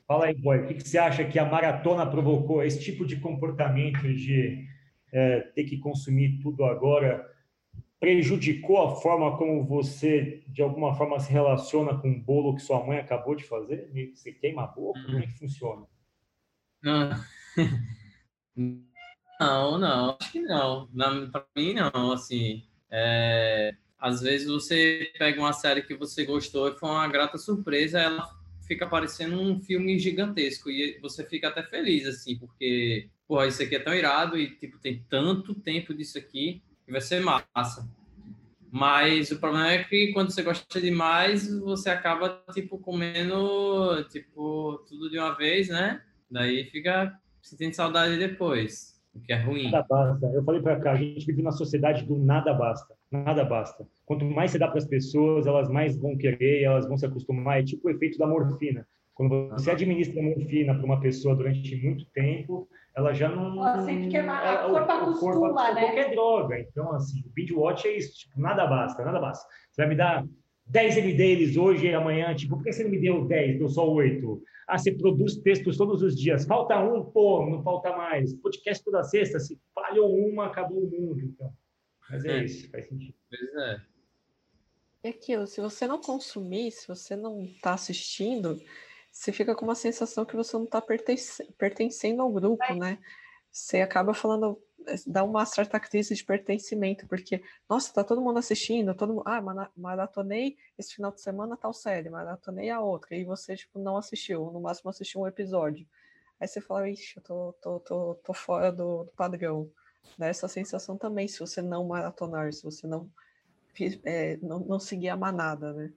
Fala aí, boy, o que, você acha que a maratona provocou? Esse tipo de comportamento de é, ter que consumir tudo agora prejudicou a forma como você, de alguma forma, se relaciona com o bolo que sua mãe acabou de fazer? Você queima a boca? Como é que funciona? Não, não, não acho que não. Para mim, não. Assim, é, às vezes você pega uma série que você gostou e foi uma grata surpresa, ela fica parecendo um filme gigantesco e você fica até feliz, assim, porque, pô, isso aqui é tão irado e, tipo, tem tanto tempo disso aqui que vai ser massa. Mas o problema é que quando você gosta demais, você acaba, tipo, comendo, tipo, tudo de uma vez, né? Daí fica sentindo saudade depois, o que é ruim. Nada basta. Eu falei para cá, a gente vive na sociedade do nada basta. Nada basta. Quanto mais você dá para as pessoas, elas mais vão querer, elas vão se acostumar. É tipo o efeito da morfina. Quando você administra morfina para uma pessoa durante muito tempo, ela já não. Ela sempre quer mais. O corpo acostuma, né? Qualquer droga. Então, assim, o binge watch é isso. Tipo, nada basta, nada basta. Você vai me dar 10 MDs hoje e amanhã, tipo, por que você não me deu 10, deu só 8? Ah, você produz textos todos os dias. Falta um, pô, não falta mais. Podcast toda sexta, se falhou uma, acabou o mundo. Então. Mas é, é. isso, faz sentido. Pois é. É aquilo, se você não consumir, se você não está assistindo, você fica com uma sensação que você não está pertencendo ao grupo, né? Você acaba falando, dá uma certa crise de pertencimento, porque, nossa, tá todo mundo assistindo, todo mundo, ah, maratonei esse final de semana tal série, maratonei a outra, e você, tipo, não assistiu, no máximo assistiu um episódio. Aí você fala, ixi, eu tô, tô, tô, tô fora do, do padrão. Dá essa sensação também, se você não maratonar, se você não, é, não, não seguir a manada, né?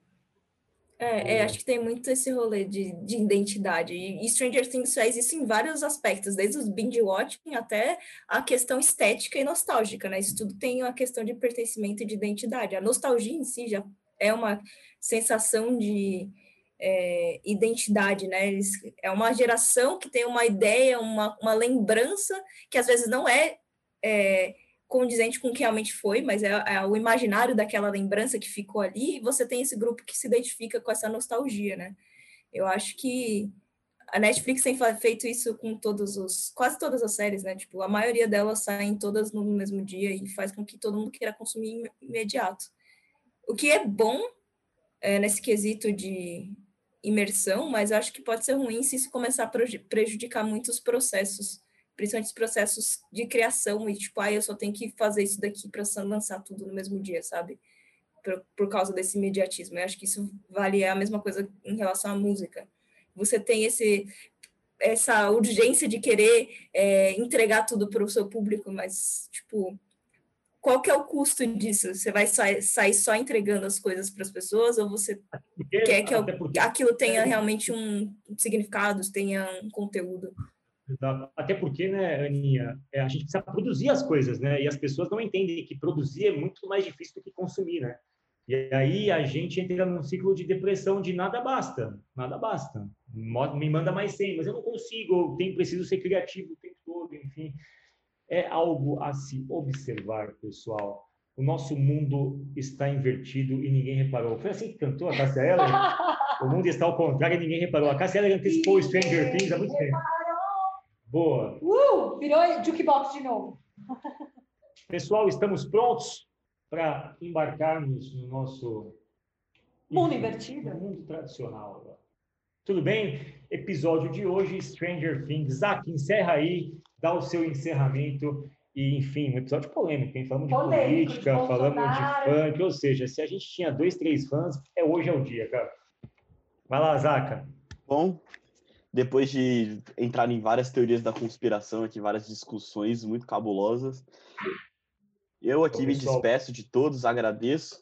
É, é, acho que tem muito esse rolê de, de identidade. E Stranger Things faz isso em vários aspectos, desde os binge watching até a questão estética e nostálgica, né? Isso tudo tem uma questão de pertencimento e de identidade. A nostalgia em si já é uma sensação de é, identidade, né? Eles, é uma geração que tem uma ideia, uma, uma lembrança que às vezes não é, é condizente com o que realmente foi, mas é, é, o imaginário daquela lembrança que ficou ali, e você tem esse grupo que se identifica com essa nostalgia, né? Eu acho que a Netflix tem feito isso com todos os, quase todas as séries, né? Tipo, a maioria delas saem todas no mesmo dia e faz com que todo mundo queira consumir imediato. O que é bom é, nesse quesito de imersão, mas acho que pode ser ruim se isso começar a prejudicar muito os processos principalmente os processos de criação, e tipo, ah, eu só tenho que fazer isso daqui para lançar tudo no mesmo dia, sabe? Por, por causa desse imediatismo. Eu acho que isso vale a mesma coisa em relação à música. Você tem esse essa urgência de querer é, entregar tudo para o seu público, mas, tipo, qual que é o custo disso? Você vai sair, sair só entregando as coisas para as pessoas ou você porque, quer que aquilo tenha realmente um significado, tenha um conteúdo? Até porque, né, Aninha, é, a gente precisa produzir as coisas, né? E as pessoas não entendem que produzir é muito mais difícil do que consumir, né? E aí a gente entra num ciclo de depressão de nada basta, nada basta. Me manda mais 100, mas eu não consigo, eu tenho, preciso ser criativo o tempo todo, enfim. É algo a se observar, pessoal. O nosso mundo está invertido e ninguém reparou. Foi assim que cantou a Cássia Eller? o mundo está ao contrário e ninguém reparou. A Cássia Eller antecipou Stranger Things há muito tempo. Boa. Uh, virou jukebox de novo. Pessoal, estamos prontos para embarcarmos no nosso mundo invertido, mundo tradicional. Tudo bem? Episódio de hoje, Stranger Things. Zac, encerra aí, dá o seu encerramento. E, enfim, um episódio polêmico, hein? Falamos de polêmico, política, de falamos de funk, ou seja, se a gente tinha dois, três fãs, é hoje é o dia, cara. Vai lá, Zaca. Bom, depois de entrar em várias teorias da conspiração aqui, várias discussões muito cabulosas, Eu aqui me despeço de todos, agradeço.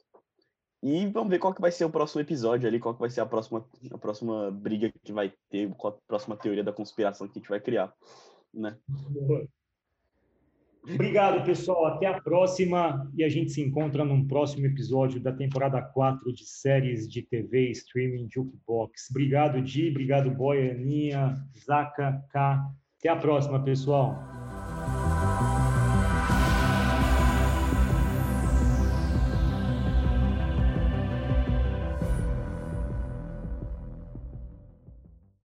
E vamos ver qual que vai ser o próximo episódio ali, qual que vai ser a próxima, a próxima briga que vai ter, qual a próxima teoria da conspiração que a gente vai criar, né? Obrigado, pessoal. Até a próxima e a gente se encontra num próximo episódio da temporada 4 de séries de TV streaming Jukebox. Obrigado, Di. Obrigado, Boy, Aninha, Zaka, K. Até a próxima, pessoal.